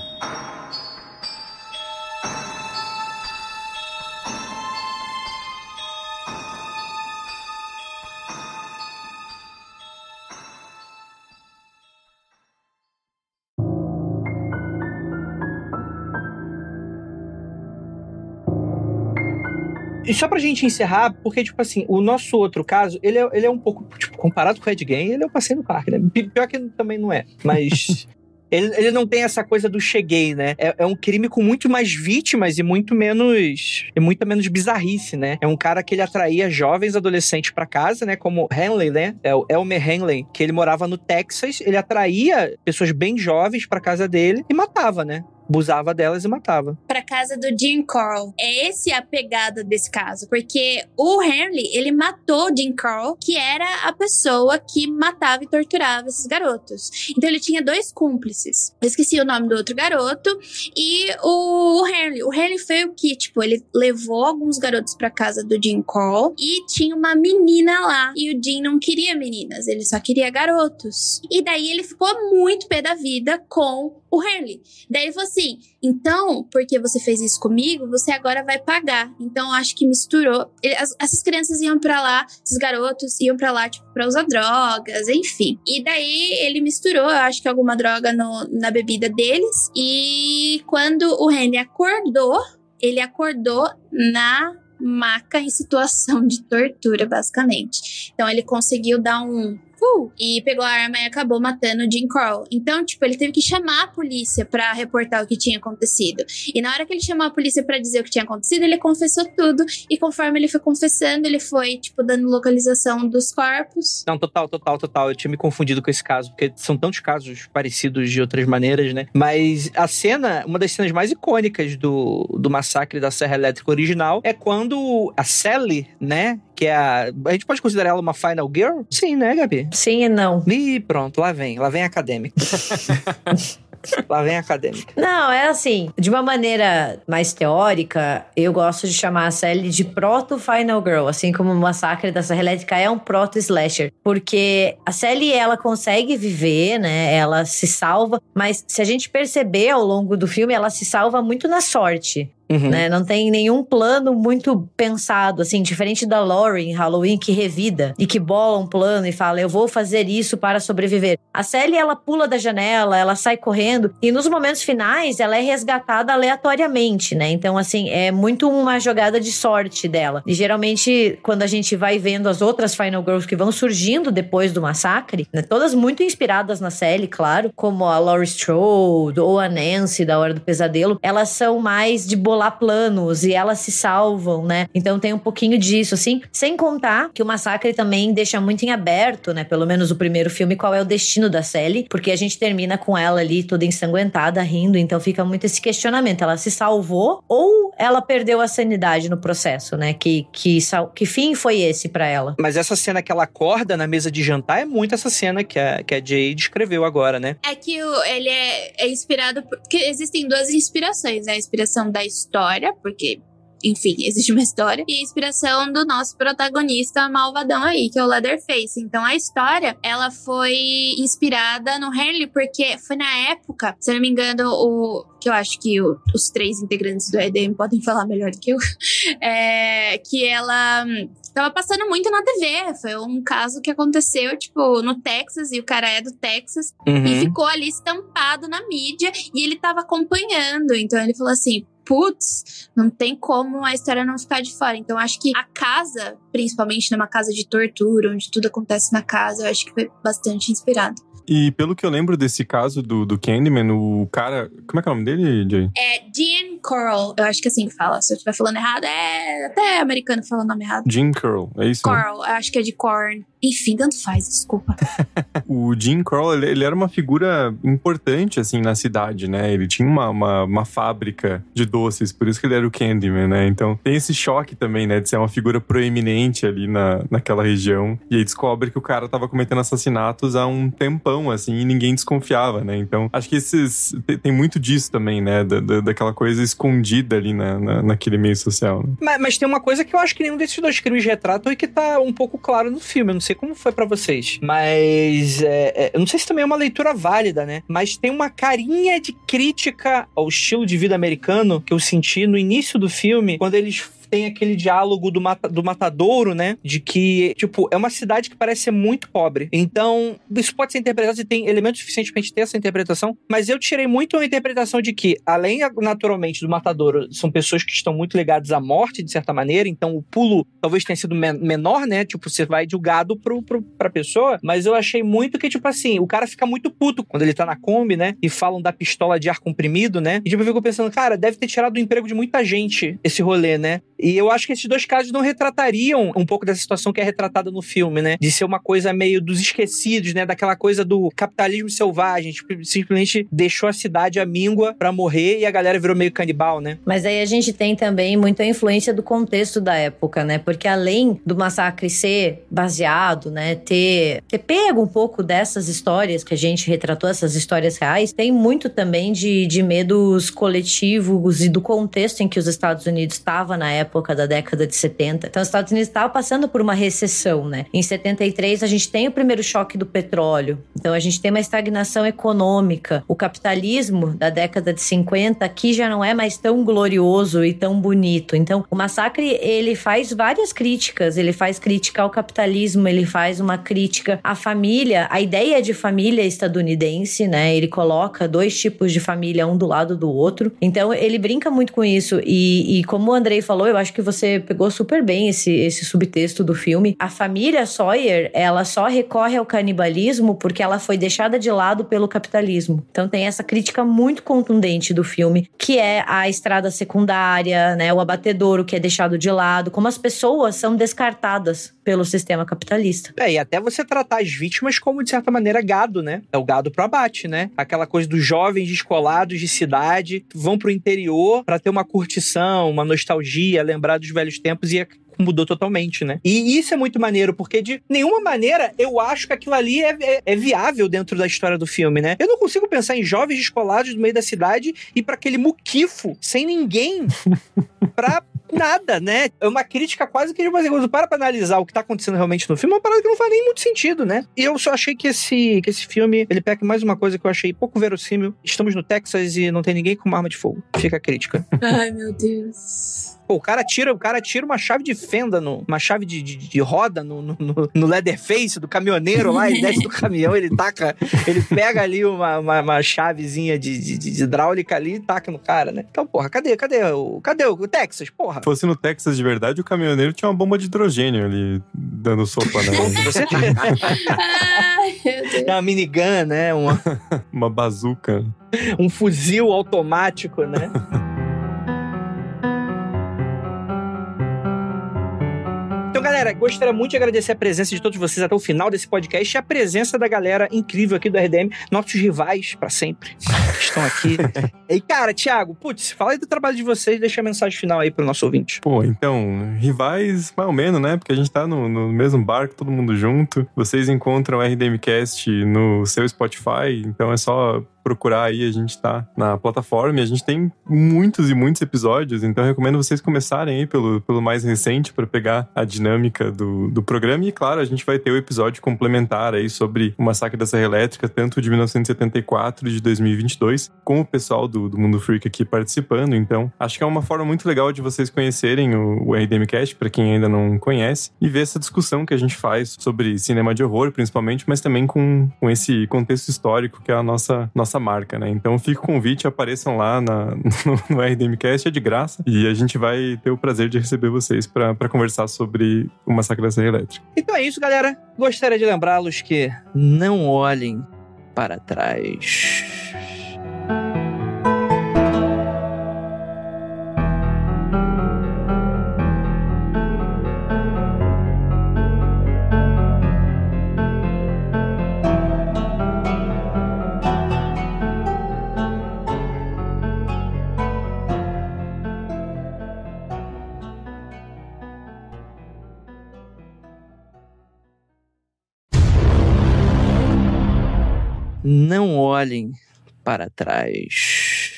Só pra gente encerrar, porque, tipo assim, o nosso outro caso, ele é, ele é um pouco, tipo, comparado com o Ed Gein, ele é o passeio no parque, né? Pi- Pior que também não é, mas... Ele, ele não tem essa coisa do cheguei, né? É, é um crime com muito mais vítimas e muito menos. e muito menos bizarrice, né? É um cara que ele atraía jovens adolescentes pra casa, né? Como Henley, né? É o Elmer Henley, que ele morava no Texas. Ele atraía pessoas bem jovens pra casa dele e matava, né? Abusava delas e matava. Pra casa do Jim Carl. É esse a pegada desse caso, porque o Henry, ele matou Jim Carl, que era a pessoa que matava e torturava esses garotos. Então ele tinha dois cúmplices. Eu esqueci o nome do outro garoto e o Henry. O Henry foi o que, tipo, ele levou alguns garotos pra casa do Jim Carl e tinha uma menina lá. E o Jim não queria meninas, ele só queria garotos. E daí ele ficou muito pé da vida com o Henry. Daí ele falou assim: então, porque você fez isso comigo, você agora vai pagar. Então, acho que misturou. Ele- as- essas crianças iam pra lá, esses garotos iam pra lá, tipo, pra usar drogas, enfim. E daí ele misturou, eu acho que alguma droga no- na bebida deles. E quando o Henry acordou, ele acordou na maca em situação de tortura, basicamente. Então, ele conseguiu dar um. Uh, e pegou a arma e acabou matando o Jim Carl. Então, tipo, ele teve que chamar a polícia pra reportar o que tinha acontecido. E na hora que ele chamou a polícia pra dizer o que tinha acontecido, ele confessou tudo. E conforme ele foi confessando, ele foi, tipo, dando localização dos corpos. Não, total, total, total. Eu tinha me confundido com esse caso, porque são tantos casos parecidos de outras maneiras, né? Mas a cena, uma das cenas mais icônicas do, do massacre da Serra Elétrica original é quando a Sally, né? Que é a. A gente pode considerar ela uma Final Girl? Sim, né, Gabi? Sim e não. Ih, pronto, lá vem. Lá vem acadêmica. lá vem a acadêmica. Não, é assim, de uma maneira mais teórica, eu gosto de chamar a série de proto-Final Girl, assim como o Massacre da Serra Elétrica é um proto-slasher, porque a Sally, ela consegue viver, né, ela se salva, mas se a gente perceber ao longo do filme, ela se salva muito na sorte, Uhum. né? Não tem nenhum plano muito pensado, assim, diferente da Laurie em Halloween, que revida e que bola um plano e fala, eu vou fazer isso para sobreviver. A Sally, ela pula da janela, ela sai correndo e nos momentos finais ela é resgatada aleatoriamente, né? Então, assim, é muito uma jogada de sorte dela. E geralmente, quando a gente vai vendo as outras Final Girls que vão surgindo depois do massacre, né? Todas muito inspiradas na Sally, claro, como a Laurie Strode ou a Nancy da Hora do Pesadelo, elas são mais de bolar rolar planos e elas se salvam, né? Então tem um pouquinho disso, assim. Sem contar que o massacre também deixa muito em aberto, né? Pelo menos o primeiro filme, qual é o destino da Sally, porque a gente termina com ela ali toda ensanguentada, rindo, então fica muito esse questionamento. Ela se salvou ou ela perdeu a sanidade no processo, né? Que, que, que fim foi esse para ela? Mas essa cena que ela acorda na mesa de jantar é muito essa cena que a, que a Jay descreveu agora, né? É que o, ele é, é inspirado. Porque existem duas inspirações, né? A inspiração da história, porque enfim, existe uma história, e a inspiração do nosso protagonista malvadão aí, que é o Leatherface. Então a história, ela foi inspirada no Henry, porque foi na época, se eu não me engano, o. Que eu acho que o, os três integrantes do EDM podem falar melhor do que eu. É, que ela tava passando muito na TV. Foi um caso que aconteceu, tipo, no Texas, e o cara é do Texas, Uhum. e ficou ali estampado na mídia, e ele tava acompanhando. Então ele falou assim: putz, não tem como a história não ficar de fora. Então, acho que a casa, principalmente numa casa de tortura, onde tudo acontece na casa, eu acho que foi bastante inspirado. E pelo que eu lembro desse caso do, do Candyman, o cara. Como é que é o nome dele, Jay? É Dean Coral, eu acho que assim que fala. Se eu estiver falando errado, é até americano fala o nome errado. Jim Curl, é isso? né? Coral, eu acho que é de corn. Enfim, tanto faz, desculpa. O Jim Crow, ele, ele era uma figura importante, assim, na cidade, né? Ele tinha uma, uma, uma fábrica de doces, por isso que ele era o Candyman, né? Então tem esse choque também, né? De ser uma figura proeminente ali na, naquela região. E aí descobre que o cara tava cometendo assassinatos há um tempão, assim, e ninguém desconfiava, né? Então acho que esses. Tem, tem muito disso também, né? Da, da- daquela coisa escondida ali na, na- naquele meio social. né? Mas, mas tem uma coisa que eu acho que nenhum desses dois crimes retratam e que tá um pouco claro no filme. Eu não sei como foi pra vocês. Mas. é, é, eu não sei se também é uma leitura válida, né? Mas tem uma carinha de crítica ao estilo de vida americano que eu senti no início do filme, quando eles. Tem aquele diálogo do, mata, do matadouro, né? De que, tipo, é uma cidade que parece ser muito pobre. Então, isso pode ser interpretado e tem elementos suficientes pra gente ter essa interpretação. Mas eu tirei muito uma interpretação de que, além, naturalmente, do matadouro, são pessoas que estão muito ligadas à morte, de certa maneira. Então, o pulo talvez tenha sido men- menor, né? Tipo, você vai do gado pro, pro, pra pessoa. Mas eu achei muito que, tipo assim, o cara fica muito puto quando ele tá na Kombi, né? E falam da pistola de ar comprimido, né? E, tipo, eu fico pensando, cara, deve ter tirado o emprego de muita gente esse rolê, né? E eu acho que esses dois casos não retratariam um pouco dessa situação que é retratada no filme, né? De ser uma coisa meio dos esquecidos, né? Daquela coisa do capitalismo selvagem. Tipo, simplesmente deixou a cidade à míngua pra morrer e a galera virou meio canibal, né? Mas aí a gente tem também muita influência do contexto da época, né? Porque além do massacre ser baseado, né, ter, ter pego um pouco dessas histórias que a gente retratou, essas histórias reais, tem muito também de, de medos coletivos e do contexto em que os Estados Unidos estava na época da década de 70. Então, os Estados Unidos estavam passando por uma recessão, né? Em 73, a gente tem o primeiro choque do petróleo. Então, a gente tem uma estagnação econômica. O capitalismo da década de 50 aqui já não é mais tão glorioso e tão bonito. Então, o massacre, ele faz várias críticas. Ele faz crítica ao capitalismo, ele faz uma crítica à família, a ideia de família estadunidense, né? Ele coloca dois tipos de família, um do lado do outro. Então, ele brinca muito com isso. E, e como o Andrei falou, eu acho que você pegou super bem esse, esse subtexto do filme. A família Sawyer, ela só recorre ao canibalismo porque ela foi deixada de lado pelo capitalismo. Então tem essa crítica muito contundente do filme, que é a estrada secundária, né, o abatedouro que é deixado de lado, como as pessoas são descartadas pelo sistema capitalista. É, e até você tratar as vítimas como, de certa maneira, gado, né? É o gado pro abate, né? Aquela coisa dos jovens descolados de cidade vão pro interior pra ter uma curtição, uma nostalgia, lembrar dos velhos tempos e é mudou totalmente, né? E isso é muito maneiro, porque de nenhuma maneira eu acho que aquilo ali é, é- é viável dentro da história do filme, né? Eu não consigo pensar em jovens descolados no meio da cidade e pra aquele muquifo, sem ninguém, pra nada, né? É uma crítica quase que, tipo assim, quando para pra analisar o que tá acontecendo realmente no filme, é uma parada que não faz nem muito sentido, né? E eu só achei que esse, que esse filme, ele peca mais uma coisa que eu achei pouco verossímil. Estamos no Texas e não tem ninguém com uma arma de fogo. Fica a crítica. Ai, meu Deus. Pô, o cara tira, o cara tira uma chave de fenda, no, uma chave de, de, de roda no, no, no- no Leatherface do caminhoneiro lá, ele desce do caminhão, ele taca, ele pega ali uma, uma, uma chavezinha de, de, de hidráulica ali e taca no cara, né? Então, porra, cadê, cadê o, cadê o, o Texas, porra? Se fosse no Texas de verdade, o caminhoneiro tinha uma bomba de hidrogênio ali dando sopa na. Meu Deus. É uma minigun, né? Uma- uma bazuca. um fuzil automático, né? Galera, gostaria muito de agradecer a presença de todos vocês até o final desse podcast e a presença da galera incrível aqui do RDM, nossos rivais para sempre, que estão aqui. e cara, Thiago, putz, fala aí do trabalho de vocês, deixa a mensagem final aí pro nosso ouvinte. Pô, então, rivais, mais ou menos, né? Porque a gente tá no, no mesmo barco, todo mundo junto. Vocês encontram o RDMcast no seu Spotify, então é só procurar aí, a gente tá na plataforma e a gente tem muitos e muitos episódios, então recomendo vocês começarem aí pelo, pelo mais recente para pegar a dinâmica do, do programa. E, claro, a gente vai ter o episódio complementar aí sobre o massacre da Serra Elétrica, tanto de 1974 e de 2022, com o pessoal do, do Mundo Freak aqui participando, então acho que é uma forma muito legal de vocês conhecerem o, o RDMcast, para quem ainda não conhece, e ver essa discussão que a gente faz sobre cinema de horror, principalmente, mas também com, com esse contexto histórico que é a nossa, nossa nossa marca, né? Então fica o convite, apareçam lá na, no, no RDMcast, é de graça. E a gente vai ter o prazer de receber vocês para conversar sobre o massacre da Serra Elétrica. Então é isso, galera. Gostaria de lembrá-los que não olhem para trás. Olhem para trás,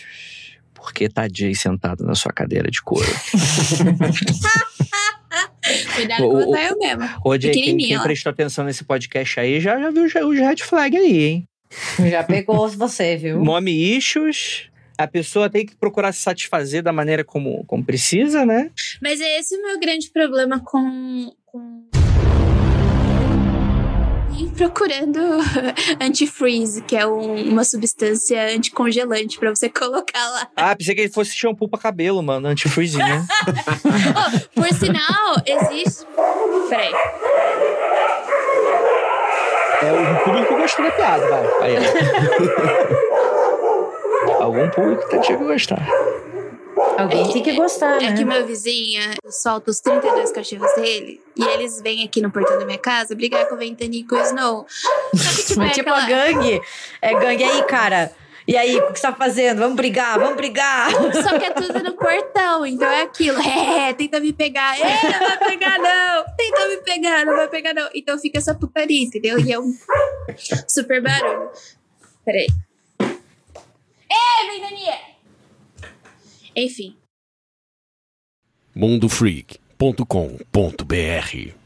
porque tá Jay sentado na sua cadeira de couro. Cuidado com o eu mesmo. Ô, Jay, quem, quem prestou atenção nesse podcast aí já, já viu os red flag aí, hein? Já pegou você, viu? Nome issues. A pessoa tem que procurar se satisfazer da maneira como, como precisa, né? Mas é esse o meu grande problema com, com procurando antifreeze, que é um, uma substância anticongelante pra você colocar lá. Ah, pensei que ele fosse shampoo pra cabelo, mano, antifreezinho. oh, por sinal, existe. Peraí. É, o público gostou da piada, vai. Aí, Algum público tá tinha que gostar. Alguém é que, tem que gostar, né? É que meu vizinho solta os 32 cachorros dele e eles vêm aqui no portão da minha casa brigar com o Ventani e com o Snow. Tipo, é tipo aquela... a gangue. É gangue aí, cara. E aí, o que você tá fazendo? Vamos brigar, vamos brigar. Só que é tudo no portão, então é aquilo. É, tenta me pegar. É, não vai pegar não. Tenta me pegar, não vai pegar não. Então fica essa putaria, entendeu? E é um super barulho. Peraí. Ei, Ventania! Enfim. mundofreak.com.br